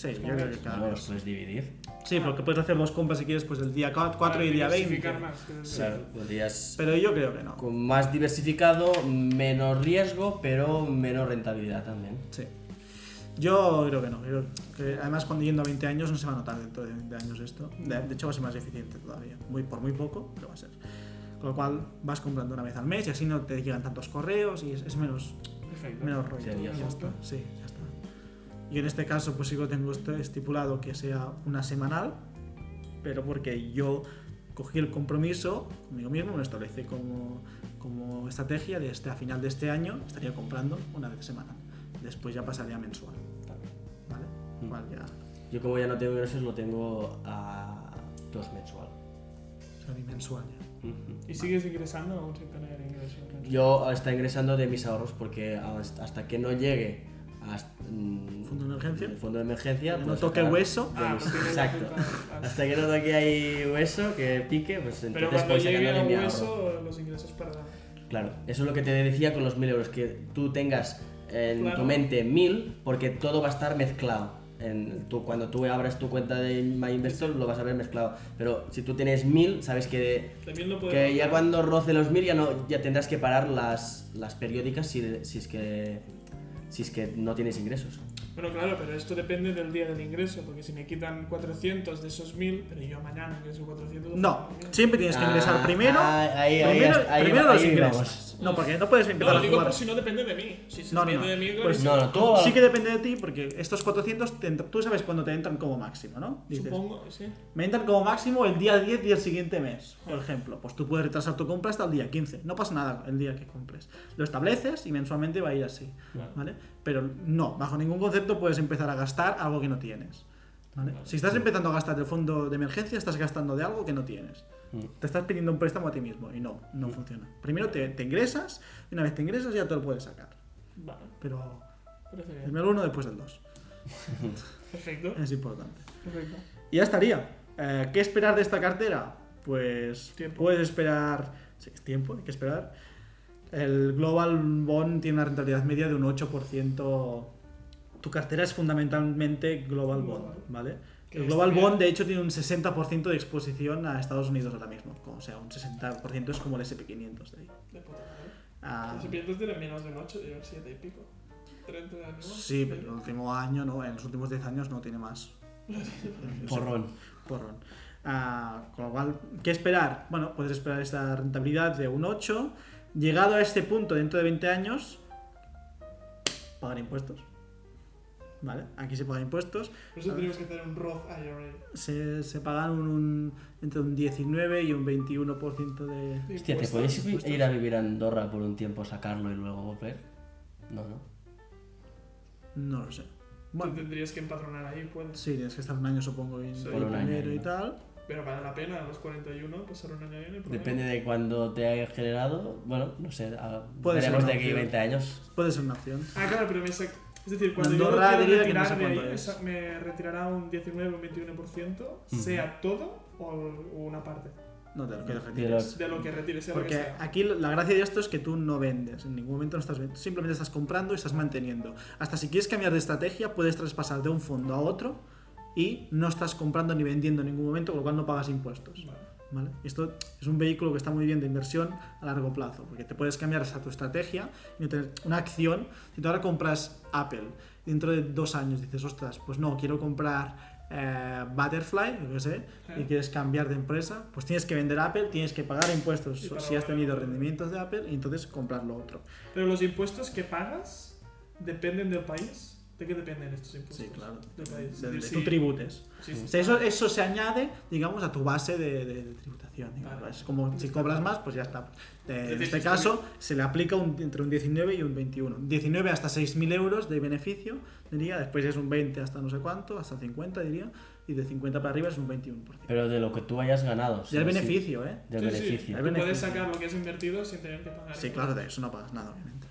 [SPEAKER 1] Sí, yo creo que cada
[SPEAKER 3] No los puedes dividir.
[SPEAKER 1] Sí, porque puedes hacer dos compras si quieres, pues el día 4
[SPEAKER 2] Para
[SPEAKER 1] y el día 20.
[SPEAKER 2] diversificar más, decir.
[SPEAKER 3] Claro, podrías...
[SPEAKER 1] Pero yo creo que no.
[SPEAKER 3] Con más diversificado, menos riesgo, pero menos rentabilidad también.
[SPEAKER 1] Sí. Yo creo que no. Creo que además, cuando yendo a 20 años no se va a notar dentro de 20 años esto. De, de hecho, va a ser más eficiente todavía. Muy, por muy poco, pero va a ser. Con lo cual, vas comprando una vez al mes y así no te llegan tantos correos y es, es menos,
[SPEAKER 2] Perfecto.
[SPEAKER 1] menos rollo.
[SPEAKER 3] Sí, ya
[SPEAKER 2] está.
[SPEAKER 1] Sí, ya está. Y en este caso, pues sí que lo tengo esto estipulado que sea una semanal, pero porque yo cogí el compromiso conmigo mismo, me establecí como, como estrategia de este, a final de este año estaría comprando una vez semanal. Después ya pasaría a mensual. ¿Vale?
[SPEAKER 3] Mm.
[SPEAKER 1] Vale, ya.
[SPEAKER 3] Yo como ya no tengo ingresos, lo tengo a dos mensual.
[SPEAKER 1] O sea, bimensual ya.
[SPEAKER 2] ¿Y sigues ingresando aún sin tener ingresos?
[SPEAKER 3] Yo está ingresando de mis ahorros porque hasta que no llegue hasta, mm,
[SPEAKER 1] ¿Fondo de emergencia?
[SPEAKER 3] fondo de emergencia,
[SPEAKER 1] Que no
[SPEAKER 3] puedo
[SPEAKER 1] toque hueso.
[SPEAKER 2] Ah, pues
[SPEAKER 3] exacto. Hasta que no toque ahí hueso, que pique, pues
[SPEAKER 2] Pero
[SPEAKER 3] entonces
[SPEAKER 2] cuando
[SPEAKER 3] puedo
[SPEAKER 2] llegue a
[SPEAKER 3] mi ahorro.
[SPEAKER 2] hueso, los ingresos para
[SPEAKER 3] Claro, eso es lo que te decía con los 1000 euros, que tú tengas en
[SPEAKER 2] Claro.
[SPEAKER 3] tu mente 1000 porque todo va a estar mezclado. En tu, cuando tú abras tu cuenta de My Investor lo vas a ver mezclado. Pero si tú tienes 1000, sabes que,
[SPEAKER 2] puedes
[SPEAKER 3] que ya cuando roce los 1000 ya, no, ya tendrás que parar las, las periódicas si, si, es que, si es que no tienes ingresos.
[SPEAKER 2] Bueno, claro, pero esto depende del día del ingreso, porque si me quitan 400 de esos 1000, pero yo mañana ingreso 400.
[SPEAKER 1] No, siempre tienes que ingresar
[SPEAKER 3] Ah,
[SPEAKER 1] primero.
[SPEAKER 3] ah, ahí- ahí-
[SPEAKER 1] primero
[SPEAKER 3] ahí-
[SPEAKER 1] primero
[SPEAKER 3] ahí
[SPEAKER 1] los ingresos.
[SPEAKER 3] vamos.
[SPEAKER 1] No, porque no puedes empezar
[SPEAKER 2] No,
[SPEAKER 1] a
[SPEAKER 2] digo
[SPEAKER 1] jugar.
[SPEAKER 2] si no depende de mí. Si se
[SPEAKER 1] No, no,
[SPEAKER 2] depende
[SPEAKER 1] no.
[SPEAKER 2] de mí,
[SPEAKER 1] Pues
[SPEAKER 3] No, no, todo-
[SPEAKER 1] Sí que depende de ti, porque estos 400, te entran- tú sabes cuándo te entran como máximo, ¿no? Dices,
[SPEAKER 2] supongo, sí.
[SPEAKER 1] me entran como máximo el día 10 del siguiente mes, por ejemplo. Pues tú puedes retrasar tu compra hasta el día 15. No pasa nada el día que compres. Lo estableces y mensualmente va a ir así,
[SPEAKER 3] Claro.
[SPEAKER 1] ¿vale? Pero no, bajo ningún concepto puedes empezar a gastar algo que no tienes. ¿vale?
[SPEAKER 2] Vale.
[SPEAKER 1] Si estás empezando a gastar del fondo de emergencia, estás gastando de algo que no tienes.
[SPEAKER 3] Mm.
[SPEAKER 1] Te estás pidiendo un préstamo a ti mismo y no, no funciona. Primero te, te ingresas y una vez te ingresas ya te lo puedes sacar.
[SPEAKER 2] Vale,
[SPEAKER 1] Pero primero el uno, después el dos. (laughs)
[SPEAKER 2] Perfecto,
[SPEAKER 1] Es importante.
[SPEAKER 2] perfecto.
[SPEAKER 1] Y ya estaría. Eh, ¿Qué esperar de esta cartera? Pues
[SPEAKER 2] Tiempo.
[SPEAKER 1] puedes esperar. Sí, es tiempo, hay que esperar. El Global Bond tiene una rentabilidad media de un 8%. Tu cartera es fundamentalmente Global Bond. ¿vale? El Global. Bond, de hecho, tiene un 60% de exposición a Estados Unidos ahora mismo. O sea, un 60% es como el SP500 de ahí.
[SPEAKER 2] De puta madre.
[SPEAKER 1] Ah,
[SPEAKER 2] Si pierdes tiene menos de un 8, tiene 7 y pico. 30 años.
[SPEAKER 1] sí, pero el último año, ¿no? En los últimos 10 años no tiene más. (laughs)
[SPEAKER 3] Porrón.
[SPEAKER 1] porrón. Ah, con lo cual, ¿qué esperar? Bueno, puedes esperar esta rentabilidad de un 8. Llegado a este punto dentro de 20 años, pagar impuestos. ¿Vale? Aquí se pagan impuestos.
[SPEAKER 2] Por eso tenemos que hacer un Roth IRA.
[SPEAKER 1] Se, se pagan un, un- entre un 19 y un 21% de...
[SPEAKER 2] de
[SPEAKER 3] Hostia, ¿te puedes
[SPEAKER 1] impuestos.
[SPEAKER 3] ir a vivir a Andorra por un tiempo, sacarlo y luego volver? No, no.
[SPEAKER 1] No lo sé. Bueno,
[SPEAKER 2] Tú tendrías que empadronar ahí, puedes.
[SPEAKER 1] sí, tienes que estar un año, supongo, en
[SPEAKER 2] Sí.
[SPEAKER 1] en
[SPEAKER 3] Por un año,
[SPEAKER 1] primero y
[SPEAKER 3] ¿no?
[SPEAKER 1] tal.
[SPEAKER 2] Pero vale la pena a los 41 pasar un año ahí en el.
[SPEAKER 3] Depende de cuándo te hayas generado. Bueno, no sé. a- veremos de aquí
[SPEAKER 1] opción.
[SPEAKER 3] 20 años.
[SPEAKER 1] Puede ser una opción.
[SPEAKER 2] Ah, claro, pero me sac- Es decir, cuando
[SPEAKER 1] Andorra
[SPEAKER 2] yo
[SPEAKER 1] diría que no sé
[SPEAKER 2] de ahí,
[SPEAKER 1] es.
[SPEAKER 2] me retirará un 19 o un 21%, sea todo o, una parte.
[SPEAKER 1] No te lo quiero
[SPEAKER 3] De
[SPEAKER 1] retirar.
[SPEAKER 3] los-
[SPEAKER 2] De lo que retire, sea lo que
[SPEAKER 1] Porque
[SPEAKER 2] sea.
[SPEAKER 1] aquí la gracia de esto es que tú no vendes, en ningún momento no estás vendiendo, simplemente estás comprando y estás manteniendo. Hasta si quieres cambiar de estrategia, puedes traspasar de un fondo a otro y no estás comprando ni vendiendo en ningún momento, con lo cual no pagas impuestos.
[SPEAKER 2] Vale.
[SPEAKER 1] ¿vale? Esto es un vehículo que está muy bien de inversión a largo plazo, porque te puedes cambiar hasta tu estrategia y tener una acción. Si tú ahora compras Apple, dentro de dos años dices, ostras, pues no, quiero comprar eh, Butterfly, yo qué sé, y quieres cambiar de empresa, pues tienes que vender Apple, tienes que pagar impuestos si has tenido rendimientos de Apple y entonces comprar lo otro.
[SPEAKER 2] Pero los impuestos que pagas dependen del país. ¿De qué dependen estos impuestos?
[SPEAKER 1] Sí, claro.
[SPEAKER 2] Del
[SPEAKER 1] De,
[SPEAKER 2] decir,
[SPEAKER 1] de
[SPEAKER 2] si-
[SPEAKER 1] tu tributes.
[SPEAKER 2] si- si-
[SPEAKER 1] O sea, eso, eso se añade, digamos, a tu base de, de- de tributación.
[SPEAKER 2] Vale.
[SPEAKER 1] Es como si cobras más, pues ya está. Eh, en este caso, se le aplica un- entre un 19 y un 21. 19 hasta 6.000 euros de beneficio, diría. Después es un 20 hasta no sé cuánto, hasta 50, diría. Y de 50 para arriba es un 21%.
[SPEAKER 3] Pero de lo que tú hayas ganado.
[SPEAKER 1] y el
[SPEAKER 3] sí,
[SPEAKER 1] beneficio, ¿eh?
[SPEAKER 3] Del
[SPEAKER 2] Sí, sí,
[SPEAKER 3] beneficio.
[SPEAKER 2] tú
[SPEAKER 1] El
[SPEAKER 2] puedes
[SPEAKER 1] beneficio.
[SPEAKER 2] sacar lo que has invertido sin tener que pagar.
[SPEAKER 1] Sí, claro, de eso no pagas nada, obviamente.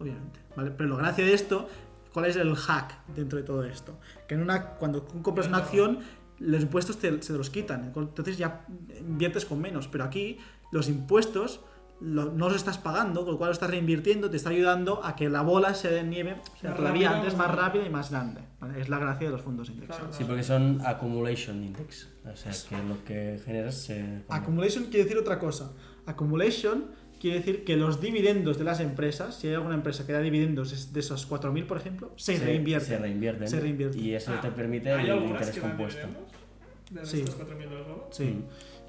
[SPEAKER 1] Obviamente. ¿vale? Pero lo gracia de esto, ¿cuál es el hack dentro de todo esto? Que en una, cuando compras una acción, los impuestos te, se los quitan. Entonces ya inviertes con menos. Pero aquí los impuestos lo- no los estás pagando, con lo cual lo estás reinvirtiendo, te está ayudando a que la bola se de nieve sea todavía antes,
[SPEAKER 2] más
[SPEAKER 1] rápida y más grande. ¿vale? Es la gracia de los fondos indexados.
[SPEAKER 2] Claro,
[SPEAKER 3] Sí, porque son accumulation index. O sea, que lo que generas se.
[SPEAKER 1] Accumulation quiere decir otra cosa. Accumulation quiere decir que los dividendos de las empresas, si hay alguna empresa que da dividendos es- de esos 4.000, por ejemplo, se, reinvierten.
[SPEAKER 3] Se reinvierten.
[SPEAKER 1] Se reinvierten.
[SPEAKER 3] Y eso
[SPEAKER 2] Ah,
[SPEAKER 3] te permite
[SPEAKER 2] ¿Hay
[SPEAKER 3] el interés
[SPEAKER 2] que
[SPEAKER 3] compuesto.
[SPEAKER 2] ¿De
[SPEAKER 1] Sí.
[SPEAKER 2] estos 4.000 de los globos?
[SPEAKER 1] Sí.
[SPEAKER 3] Mm.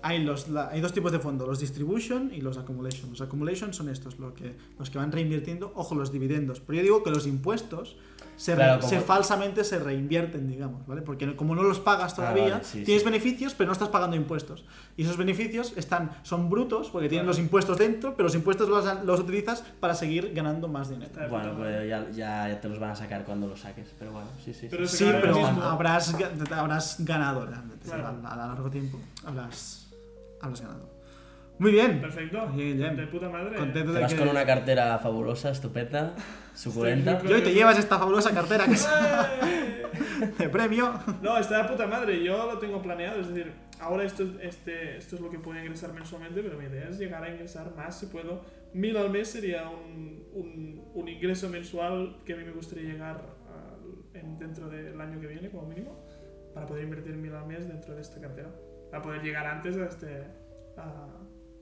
[SPEAKER 1] Hay, los, la- hay dos tipos de fondos, los distribution y los accumulation. Los accumulation son estos, lo que, los que van reinvirtiendo, ojo, los dividendos. Pero yo digo que los impuestos se,
[SPEAKER 3] Claro, como-
[SPEAKER 1] se falsamente se reinvierten, digamos, ¿vale? Porque como no los pagas todavía,
[SPEAKER 3] Ah, vale, sí,
[SPEAKER 1] tienes
[SPEAKER 3] sí.
[SPEAKER 1] beneficios, pero no estás pagando impuestos. Y esos beneficios están, son brutos porque tienen los impuestos dentro, pero los impuestos los, los utilizas para seguir ganando más dinero.
[SPEAKER 3] Bueno,
[SPEAKER 2] madre.
[SPEAKER 3] pues ya, ya, ya te los van a sacar cuando los saques. Pero bueno, sí, sí.
[SPEAKER 2] Pero
[SPEAKER 3] sí.
[SPEAKER 1] Pero
[SPEAKER 2] mismo-
[SPEAKER 1] habrás, habrás ganado realmente.
[SPEAKER 2] Claro.
[SPEAKER 1] a, a largo tiempo habrás, habrás ganado. Muy bien.
[SPEAKER 2] Perfecto.
[SPEAKER 1] Bien, bien.
[SPEAKER 2] De puta madre.
[SPEAKER 1] Contento
[SPEAKER 3] Te
[SPEAKER 1] de
[SPEAKER 3] vas
[SPEAKER 1] que...
[SPEAKER 3] con una cartera fabulosa, estupenda, suculenta.
[SPEAKER 2] Estoy
[SPEAKER 1] Y hoy te llevas esta fabulosa cartera que es
[SPEAKER 2] ¡Eh! (laughs)
[SPEAKER 1] de premio.
[SPEAKER 2] No, está de puta madre. Yo lo tengo planeado. Es decir, ahora esto, es- este, esto es lo que puedo ingresar mensualmente, pero mi idea es llegar a ingresar más si puedo. Mil al mes sería un, un, un ingreso mensual que a mí me gustaría llegar al- en- dentro del año que viene, como mínimo, para poder invertir mil al mes dentro de esta cartera. Para poder llegar antes a este, a-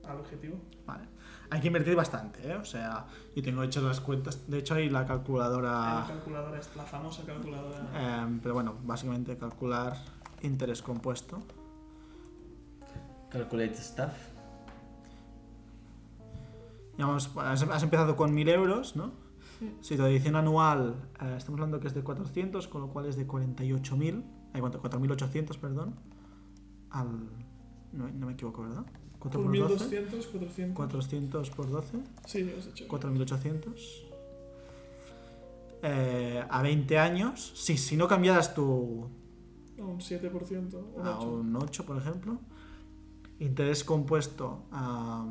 [SPEAKER 2] al objetivo.
[SPEAKER 1] Vale. Hay que invertir bastante, ¿eh? O sea, yo tengo hecho las cuentas. De hecho, hay la
[SPEAKER 2] La
[SPEAKER 1] calculadora.
[SPEAKER 2] calculadora, es la famosa calculadora.
[SPEAKER 1] eh, pero bueno, básicamente calcular interés compuesto.
[SPEAKER 3] Calculate stuff.
[SPEAKER 1] Digamos, has, has empezado con 1000 euros, ¿no? Si tu adición anual, eh, estamos hablando que es de 400, con lo cual es de 48.000, hay cuánto, 4.800, perdón, al... No, no me equivoco, ¿verdad? 4
[SPEAKER 2] Por
[SPEAKER 1] por 12,
[SPEAKER 2] 1200, 400.
[SPEAKER 1] 400 por 12,
[SPEAKER 2] Sí, lo has hecho.
[SPEAKER 1] 4.800. Eh, a 20 años, sí, si no cambiaras tu,
[SPEAKER 2] A un 7%, un
[SPEAKER 1] a
[SPEAKER 2] 8%.
[SPEAKER 1] un 8, por ejemplo, interés compuesto a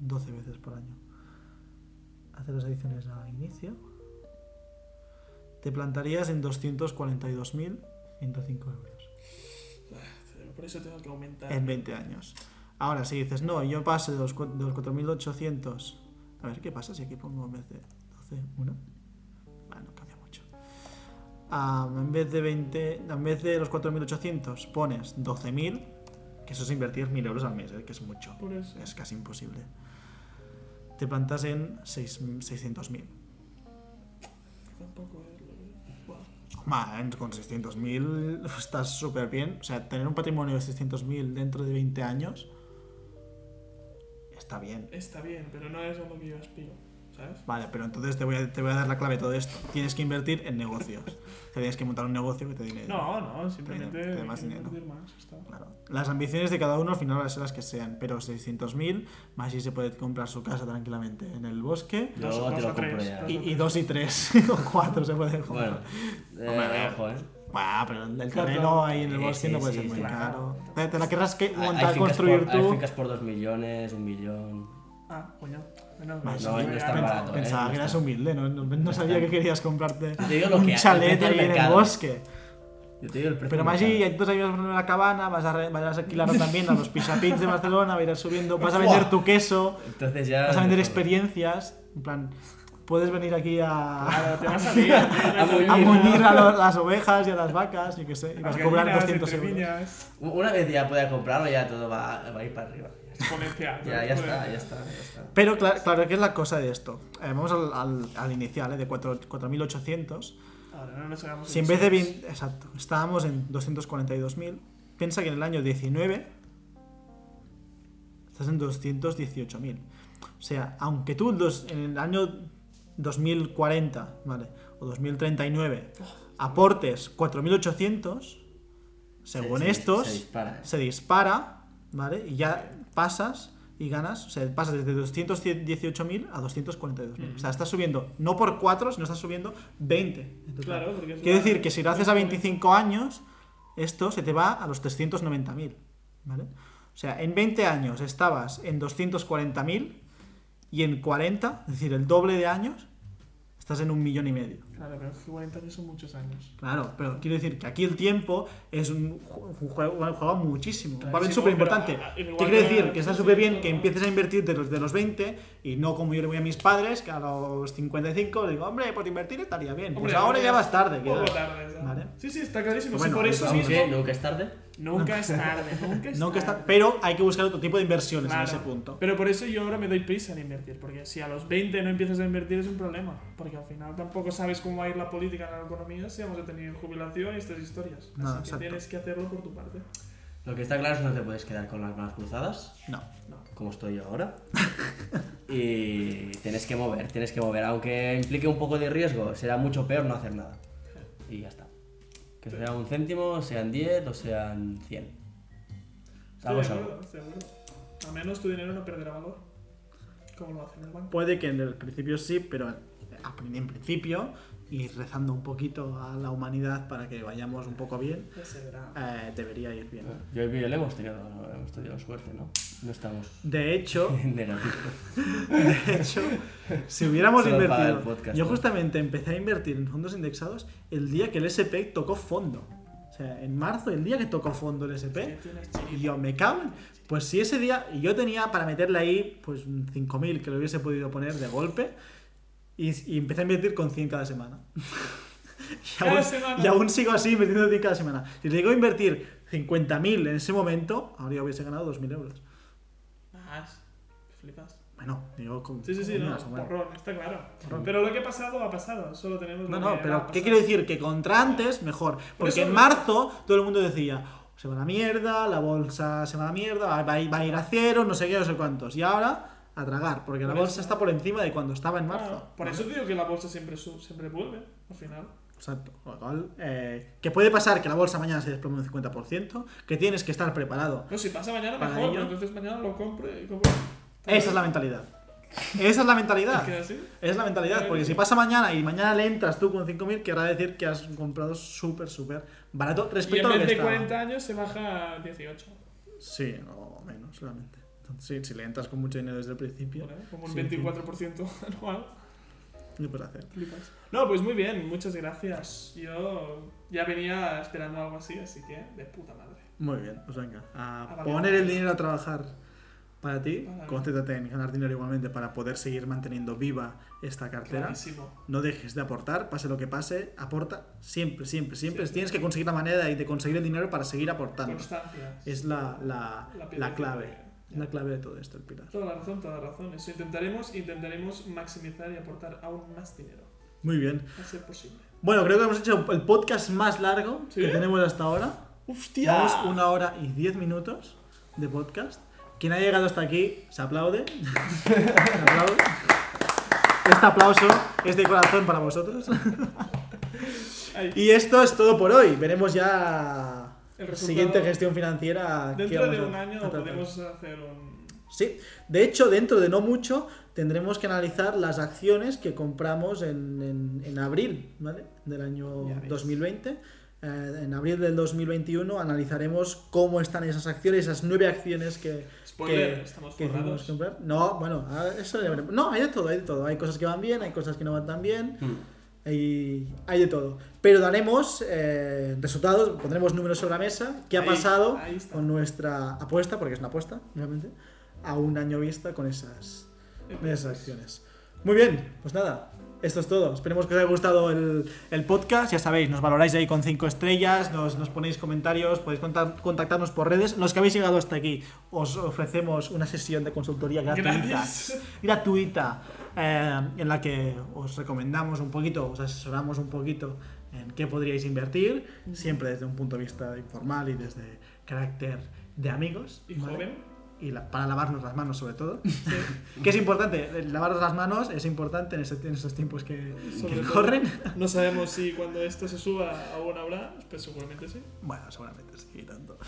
[SPEAKER 1] 12 veces por año. Hacer las adiciones a inicio. Te plantarías en 242.105 euros
[SPEAKER 2] Por eso tengo que aumentar.
[SPEAKER 1] en 20 años. Ahora, si dices, no, yo paso de los, de los 4.800, a ver qué pasa si aquí pongo en vez de 12, 1. Bueno, no cambia mucho. Ah, en vez de 20, en vez de los 4.800 pones 12.000, que eso es invertir 1.000 euros al mes, ¿eh? que es mucho.
[SPEAKER 2] Por eso.
[SPEAKER 1] Es casi imposible. Te plantas en 6 600.000.
[SPEAKER 2] Tampoco es lo que- Buah.
[SPEAKER 1] Ma, en- con 600.000 (laughs) estás súper bien. O sea, tener un patrimonio de 600.000 dentro de 20 años está bien.
[SPEAKER 2] Está bien, pero no es a lo que yo aspiro. ¿sabes?
[SPEAKER 1] Vale, pero entonces te voy, a, te voy a dar la clave de todo esto. Tienes que invertir en negocios. Tienes que montar un negocio que te dé dinero.
[SPEAKER 2] No, no, simplemente
[SPEAKER 1] Te- te más dinero.
[SPEAKER 2] invertir más, está.
[SPEAKER 1] Claro. Las ambiciones de cada uno al final van a ser las que sean, pero 600.000, más si se puede comprar su casa tranquilamente en el bosque.
[SPEAKER 3] Yo
[SPEAKER 2] Dos-
[SPEAKER 3] te
[SPEAKER 2] dos
[SPEAKER 3] lo
[SPEAKER 2] o
[SPEAKER 3] compro
[SPEAKER 2] tres,
[SPEAKER 3] ya.
[SPEAKER 1] Y, y dos y tres, (laughs) o cuatro se pueden comprar.
[SPEAKER 3] Bueno,
[SPEAKER 1] Hombre,
[SPEAKER 3] eh,
[SPEAKER 1] ver.
[SPEAKER 3] ojo, eh.
[SPEAKER 1] Buah, pero el
[SPEAKER 2] Claro.
[SPEAKER 1] terreno ahí en el bosque
[SPEAKER 3] sí,
[SPEAKER 1] no puede
[SPEAKER 3] sí,
[SPEAKER 1] ser muy
[SPEAKER 2] claro.
[SPEAKER 1] caro. Te, te la querrás que
[SPEAKER 3] Hay- hay
[SPEAKER 1] montar, construir
[SPEAKER 3] por- Hay
[SPEAKER 1] tú.
[SPEAKER 3] fincas por 2 millones, un millón.
[SPEAKER 2] Ah, coño.
[SPEAKER 3] No, no está
[SPEAKER 2] ya,
[SPEAKER 3] barato, ¿eh?
[SPEAKER 1] Pensaba
[SPEAKER 3] no
[SPEAKER 1] que eras
[SPEAKER 3] está.
[SPEAKER 1] humilde, no, no, no sabía que querías comprarte
[SPEAKER 3] Te digo lo
[SPEAKER 1] un
[SPEAKER 3] que hay,
[SPEAKER 1] chalet ahí en el bosque.
[SPEAKER 3] Yo te digo el precio
[SPEAKER 1] Pero más y entonces ahí vas a poner una cabana, vas a, re- vas a alquilarlo (laughs) también a los pisapins de Barcelona, vas a ir subiendo, vas a (laughs) vender tu queso,
[SPEAKER 3] Entonces ya.
[SPEAKER 1] vas a vender experiencias, en plan, puedes venir aquí a,
[SPEAKER 2] Claro, te vas a. (laughs)
[SPEAKER 3] A muñir.
[SPEAKER 1] a munir a lo- las ovejas y a las vacas, y qué sé, y vas a cobrar
[SPEAKER 2] gallinas,
[SPEAKER 1] 200
[SPEAKER 2] entre
[SPEAKER 1] euros.
[SPEAKER 3] Una vez ya pueda comprarlo, ya todo va, va a ir para arriba.
[SPEAKER 2] exponencial.
[SPEAKER 3] Ya,
[SPEAKER 2] ¿no?
[SPEAKER 3] ya está, ya está, ya está.
[SPEAKER 1] Pero claro, claro, ¿qué es la cosa de esto? Eh, vamos al, al- al inicial, ¿eh? de 4 4.800.
[SPEAKER 2] Ahora no nos hagamos
[SPEAKER 1] Si en vez de
[SPEAKER 2] ilusiones.
[SPEAKER 1] 20, exacto, estábamos en 242.000, piensa que en el año 19 estás en 218.000. O sea, aunque tú dos- en el año 2040, ¿vale? O 2039 aportes 4.800, según
[SPEAKER 3] Se-
[SPEAKER 1] estos,
[SPEAKER 3] se dispara, ¿eh?
[SPEAKER 1] se dispara, ¿vale? Y ya pasas y ganas, o sea, pasas desde 218.000 a 242.000. O sea, estás subiendo no por 4, sino estás subiendo 20. en total.
[SPEAKER 2] Claro, porque la-
[SPEAKER 1] decir que si lo haces a 25 años, esto se te va a los 390.000, ¿vale? O sea, en 20 años estabas en 240.000 y en 40, es decir, el doble de años, estás en un millón y medio.
[SPEAKER 2] Claro, pero es que 40 años son muchos años.
[SPEAKER 1] Claro, pero quiero decir que aquí el tiempo es un, un juego, un juego muchísimo, un papel súper importante.
[SPEAKER 2] pero, ah,
[SPEAKER 1] ¿Qué
[SPEAKER 2] igual
[SPEAKER 1] quiere
[SPEAKER 2] que
[SPEAKER 1] decir? Que está
[SPEAKER 2] sí,
[SPEAKER 1] súper
[SPEAKER 2] sí,
[SPEAKER 1] bien que empieces a invertir de los, de los 20 y no como yo le voy a mis padres, que a los 55 le digo, hombre, por invertir estaría bien. Pues
[SPEAKER 2] Hombre,
[SPEAKER 1] ahora ya vas tarde.
[SPEAKER 2] Poco tarde.
[SPEAKER 1] Vale.
[SPEAKER 2] Sí, sí, está clarísimo.
[SPEAKER 1] Bueno,
[SPEAKER 2] sí, por eso mismo.
[SPEAKER 3] Aunque nunca es tarde.
[SPEAKER 2] Nunca es tarde, nunca es
[SPEAKER 1] No que está,
[SPEAKER 2] tarde.
[SPEAKER 1] pero hay que buscar otro tipo de inversiones
[SPEAKER 2] Claro.
[SPEAKER 1] en ese punto.
[SPEAKER 2] Pero por eso yo ahora me doy prisa en invertir, porque si a los 20 no empiezas a invertir es un problema, porque al final tampoco sabes cómo va a ir la política en la economía si vamos a tener jubilación y estas historias.
[SPEAKER 1] No,
[SPEAKER 2] Así que
[SPEAKER 1] exacto.
[SPEAKER 2] tienes que hacerlo por tu parte.
[SPEAKER 3] Lo que está claro es que no te puedes quedar con las manos cruzadas,
[SPEAKER 1] No.
[SPEAKER 2] No.
[SPEAKER 3] como estoy yo ahora. y tienes que mover, tienes que mover. Aunque implique un poco de riesgo, será mucho peor no hacer nada. Y ya está. Que sea un céntimo, sean 10 o sean 100.
[SPEAKER 2] Estoy
[SPEAKER 3] Algo
[SPEAKER 2] de
[SPEAKER 3] es algo.
[SPEAKER 2] acuerdo, estoy de acuerdo. A menos tu dinero no perderá valor, como lo hace en el banco.
[SPEAKER 1] Puede que en el principio sí, pero a- en principio y rezando un poquito a la humanidad para que vayamos un poco bien, eh, debería ir bien.
[SPEAKER 3] Yo y Miguel hemos tenido, hemos tenido suerte, ¿no? No estamos
[SPEAKER 1] De hecho, (laughs)
[SPEAKER 3] negativo.
[SPEAKER 1] De hecho, si hubiéramos
[SPEAKER 3] Solo
[SPEAKER 1] invertido.
[SPEAKER 3] el podcast,
[SPEAKER 1] yo
[SPEAKER 3] ¿no?
[SPEAKER 1] justamente empecé a invertir en fondos indexados el día que el SP tocó fondo. O sea, en marzo, el día que tocó fondo el
[SPEAKER 2] ¿Qué
[SPEAKER 1] SP. Y yo me cago en- Pues si ese día. Y yo tenía para meterle ahí, pues un 5.000 que lo hubiese podido poner de golpe. Y, y empecé a invertir con 100 cada semana. (laughs) y,
[SPEAKER 2] Cada
[SPEAKER 1] aún,
[SPEAKER 2] semana.
[SPEAKER 1] y aún sigo así invirtiendo 100 cada semana. Si le digo a invertir 50.000 en ese momento, ahora ya hubiese ganado 2.000 euros.
[SPEAKER 2] Más. Flipas.
[SPEAKER 1] Bueno, digo con.
[SPEAKER 2] Sí, sí, sí,
[SPEAKER 1] con
[SPEAKER 2] no,
[SPEAKER 1] unas, bueno.
[SPEAKER 2] porrón, está claro.
[SPEAKER 1] Porrón.
[SPEAKER 2] Pero lo que ha pasado, ha pasado. Solo tenemos
[SPEAKER 1] No, no, pero ¿qué quiero decir? Que contra antes, mejor. Porque
[SPEAKER 2] eso-
[SPEAKER 1] en marzo todo el mundo decía, se va a la mierda, la bolsa se va a la mierda, va a ir, va a ir a cero, no sé qué, no sé cuántos. Y ahora, a tragar, porque la bolsa
[SPEAKER 2] eso-
[SPEAKER 1] está por encima de cuando estaba en marzo.
[SPEAKER 2] Ah, por eso te digo que la bolsa siempre, siempre vuelve, al final.
[SPEAKER 1] Exacto. Con lo cual, eh, que puede pasar que la bolsa mañana se desplome un 50%, que tienes que estar preparado.
[SPEAKER 2] No, si pasa mañana
[SPEAKER 1] Para
[SPEAKER 2] mejor,
[SPEAKER 1] ello-
[SPEAKER 2] pero entonces mañana lo compro y compro.
[SPEAKER 1] Esa es la mentalidad. Esa es la mentalidad.
[SPEAKER 2] ¿Queda así?
[SPEAKER 1] Es la mentalidad, porque si pasa mañana y mañana le entras tú con 5.000, querrá decir que has comprado súper, súper barato
[SPEAKER 2] Y
[SPEAKER 1] respecto
[SPEAKER 2] en
[SPEAKER 1] a lo
[SPEAKER 2] vez
[SPEAKER 1] que
[SPEAKER 2] de
[SPEAKER 1] estaba.
[SPEAKER 2] 40 años se baja a 18.
[SPEAKER 1] Sí, o menos, solamente. Entonces, sí, si le entras con mucho dinero desde el principio.
[SPEAKER 2] Como un
[SPEAKER 1] Sí,
[SPEAKER 2] 24% (laughs) anual.
[SPEAKER 1] ¿qué puedes hacer?
[SPEAKER 2] Flipas. No, pues muy bien, muchas gracias. Yo ya venía esperando algo así, así que de puta madre.
[SPEAKER 1] Muy bien, pues venga. A
[SPEAKER 2] vale.
[SPEAKER 1] poner el dinero a trabajar para ti,
[SPEAKER 2] Vale.
[SPEAKER 1] concéntrate en ganar dinero igualmente para poder seguir manteniendo viva esta cartera.
[SPEAKER 2] Clarísimo.
[SPEAKER 1] No dejes de aportar, pase lo que pase, aporta siempre, siempre, siempre.
[SPEAKER 2] Sí.
[SPEAKER 1] Tienes que conseguir la manera de, de conseguir el dinero para seguir aportando.
[SPEAKER 2] Constancia.
[SPEAKER 1] Es la, la,
[SPEAKER 2] La
[SPEAKER 1] la, clave. La clave de todo esto, el pilar.
[SPEAKER 2] Toda la razón, toda la razón. Eso intentaremos, intentaremos maximizar y aportar aún más dinero.
[SPEAKER 1] Muy bien.
[SPEAKER 2] A ser posible.
[SPEAKER 1] Bueno, creo que hemos hecho el podcast más largo
[SPEAKER 2] ¿Sí?
[SPEAKER 1] que tenemos hasta ahora.
[SPEAKER 2] ¡Hostia!
[SPEAKER 1] Llevamos una hora y diez minutos de podcast. Quien ha llegado hasta aquí se aplaude. (laughs) se aplaude. Este aplauso es de corazón para vosotros. (laughs) Y esto es todo por hoy. Veremos ya
[SPEAKER 2] El
[SPEAKER 1] siguiente gestión financiera.
[SPEAKER 2] Dentro de un año podemos hacer un.
[SPEAKER 1] Sí, de hecho, dentro de no mucho tendremos que analizar las acciones que compramos en, en- en abril ¿vale? del año
[SPEAKER 2] Ya ves.
[SPEAKER 1] 2020. Eh, en abril del 2021 analizaremos cómo están esas acciones, esas nueve acciones que,
[SPEAKER 2] Spoiler,
[SPEAKER 1] que-
[SPEAKER 2] estamos
[SPEAKER 1] que comprar. No, bueno, a- eso ya veremos. No, hay de todo, hay de todo. Hay cosas que van bien, hay cosas que no van tan bien.
[SPEAKER 3] Mm.
[SPEAKER 1] Hay, hay de todo. Pero daremos eh, resultados, pondremos números sobre la mesa. ¿Qué ha
[SPEAKER 2] Ahí,
[SPEAKER 1] pasado
[SPEAKER 2] ahí
[SPEAKER 1] con nuestra apuesta? Porque es una apuesta, realmente. A un año vista con esas, esas acciones. Muy bien, pues nada. Esto es todo. Esperemos que os haya gustado el, el podcast. Ya sabéis, nos valoráis ahí con 5 estrellas, nos, nos ponéis comentarios, podéis contactarnos por redes. Los que habéis llegado hasta aquí, os ofrecemos una sesión de consultoría gratuita
[SPEAKER 2] Gratis.
[SPEAKER 1] gratuita eh, en la que os recomendamos un poquito, os asesoramos un poquito en qué podríais invertir, siempre desde un punto de vista informal y desde carácter de amigos.
[SPEAKER 2] Y
[SPEAKER 1] ¿vale?
[SPEAKER 2] joven.
[SPEAKER 1] Y la- para lavarnos las manos sobre todo. (laughs) que es importante, el lavarnos las manos es importante en, este- en estos tiempos que, corren.
[SPEAKER 2] No sabemos si (laughs) cuando esto se suba aún habrá, pero seguramente sí.
[SPEAKER 1] Bueno, seguramente sí, tanto.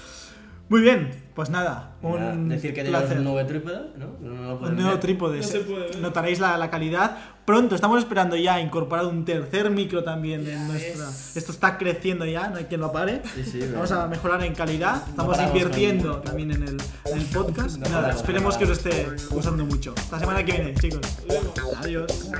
[SPEAKER 1] Muy bien, pues nada, un
[SPEAKER 3] decir que tenemos
[SPEAKER 1] placer.
[SPEAKER 3] un nuevo trípode, ¿no? No lo
[SPEAKER 1] Un nuevo
[SPEAKER 3] ver.
[SPEAKER 1] trípode.
[SPEAKER 2] No se puede ver.
[SPEAKER 1] Notaréis la, la calidad. Pronto, estamos esperando ya incorporar un tercer micro también
[SPEAKER 2] Ya
[SPEAKER 1] en nuestra.
[SPEAKER 2] ves.
[SPEAKER 1] Esto está creciendo ya, no hay quien lo pare.
[SPEAKER 3] Sí, sí,
[SPEAKER 1] Vamos
[SPEAKER 3] verdad.
[SPEAKER 1] a mejorar en calidad. Estamos
[SPEAKER 3] paramos
[SPEAKER 1] invirtiendo también en el, en el podcast.
[SPEAKER 3] No
[SPEAKER 1] Nada,
[SPEAKER 3] paramos.
[SPEAKER 1] esperemos que os esté gustando mucho. Hasta la semana que viene, chicos. Adiós.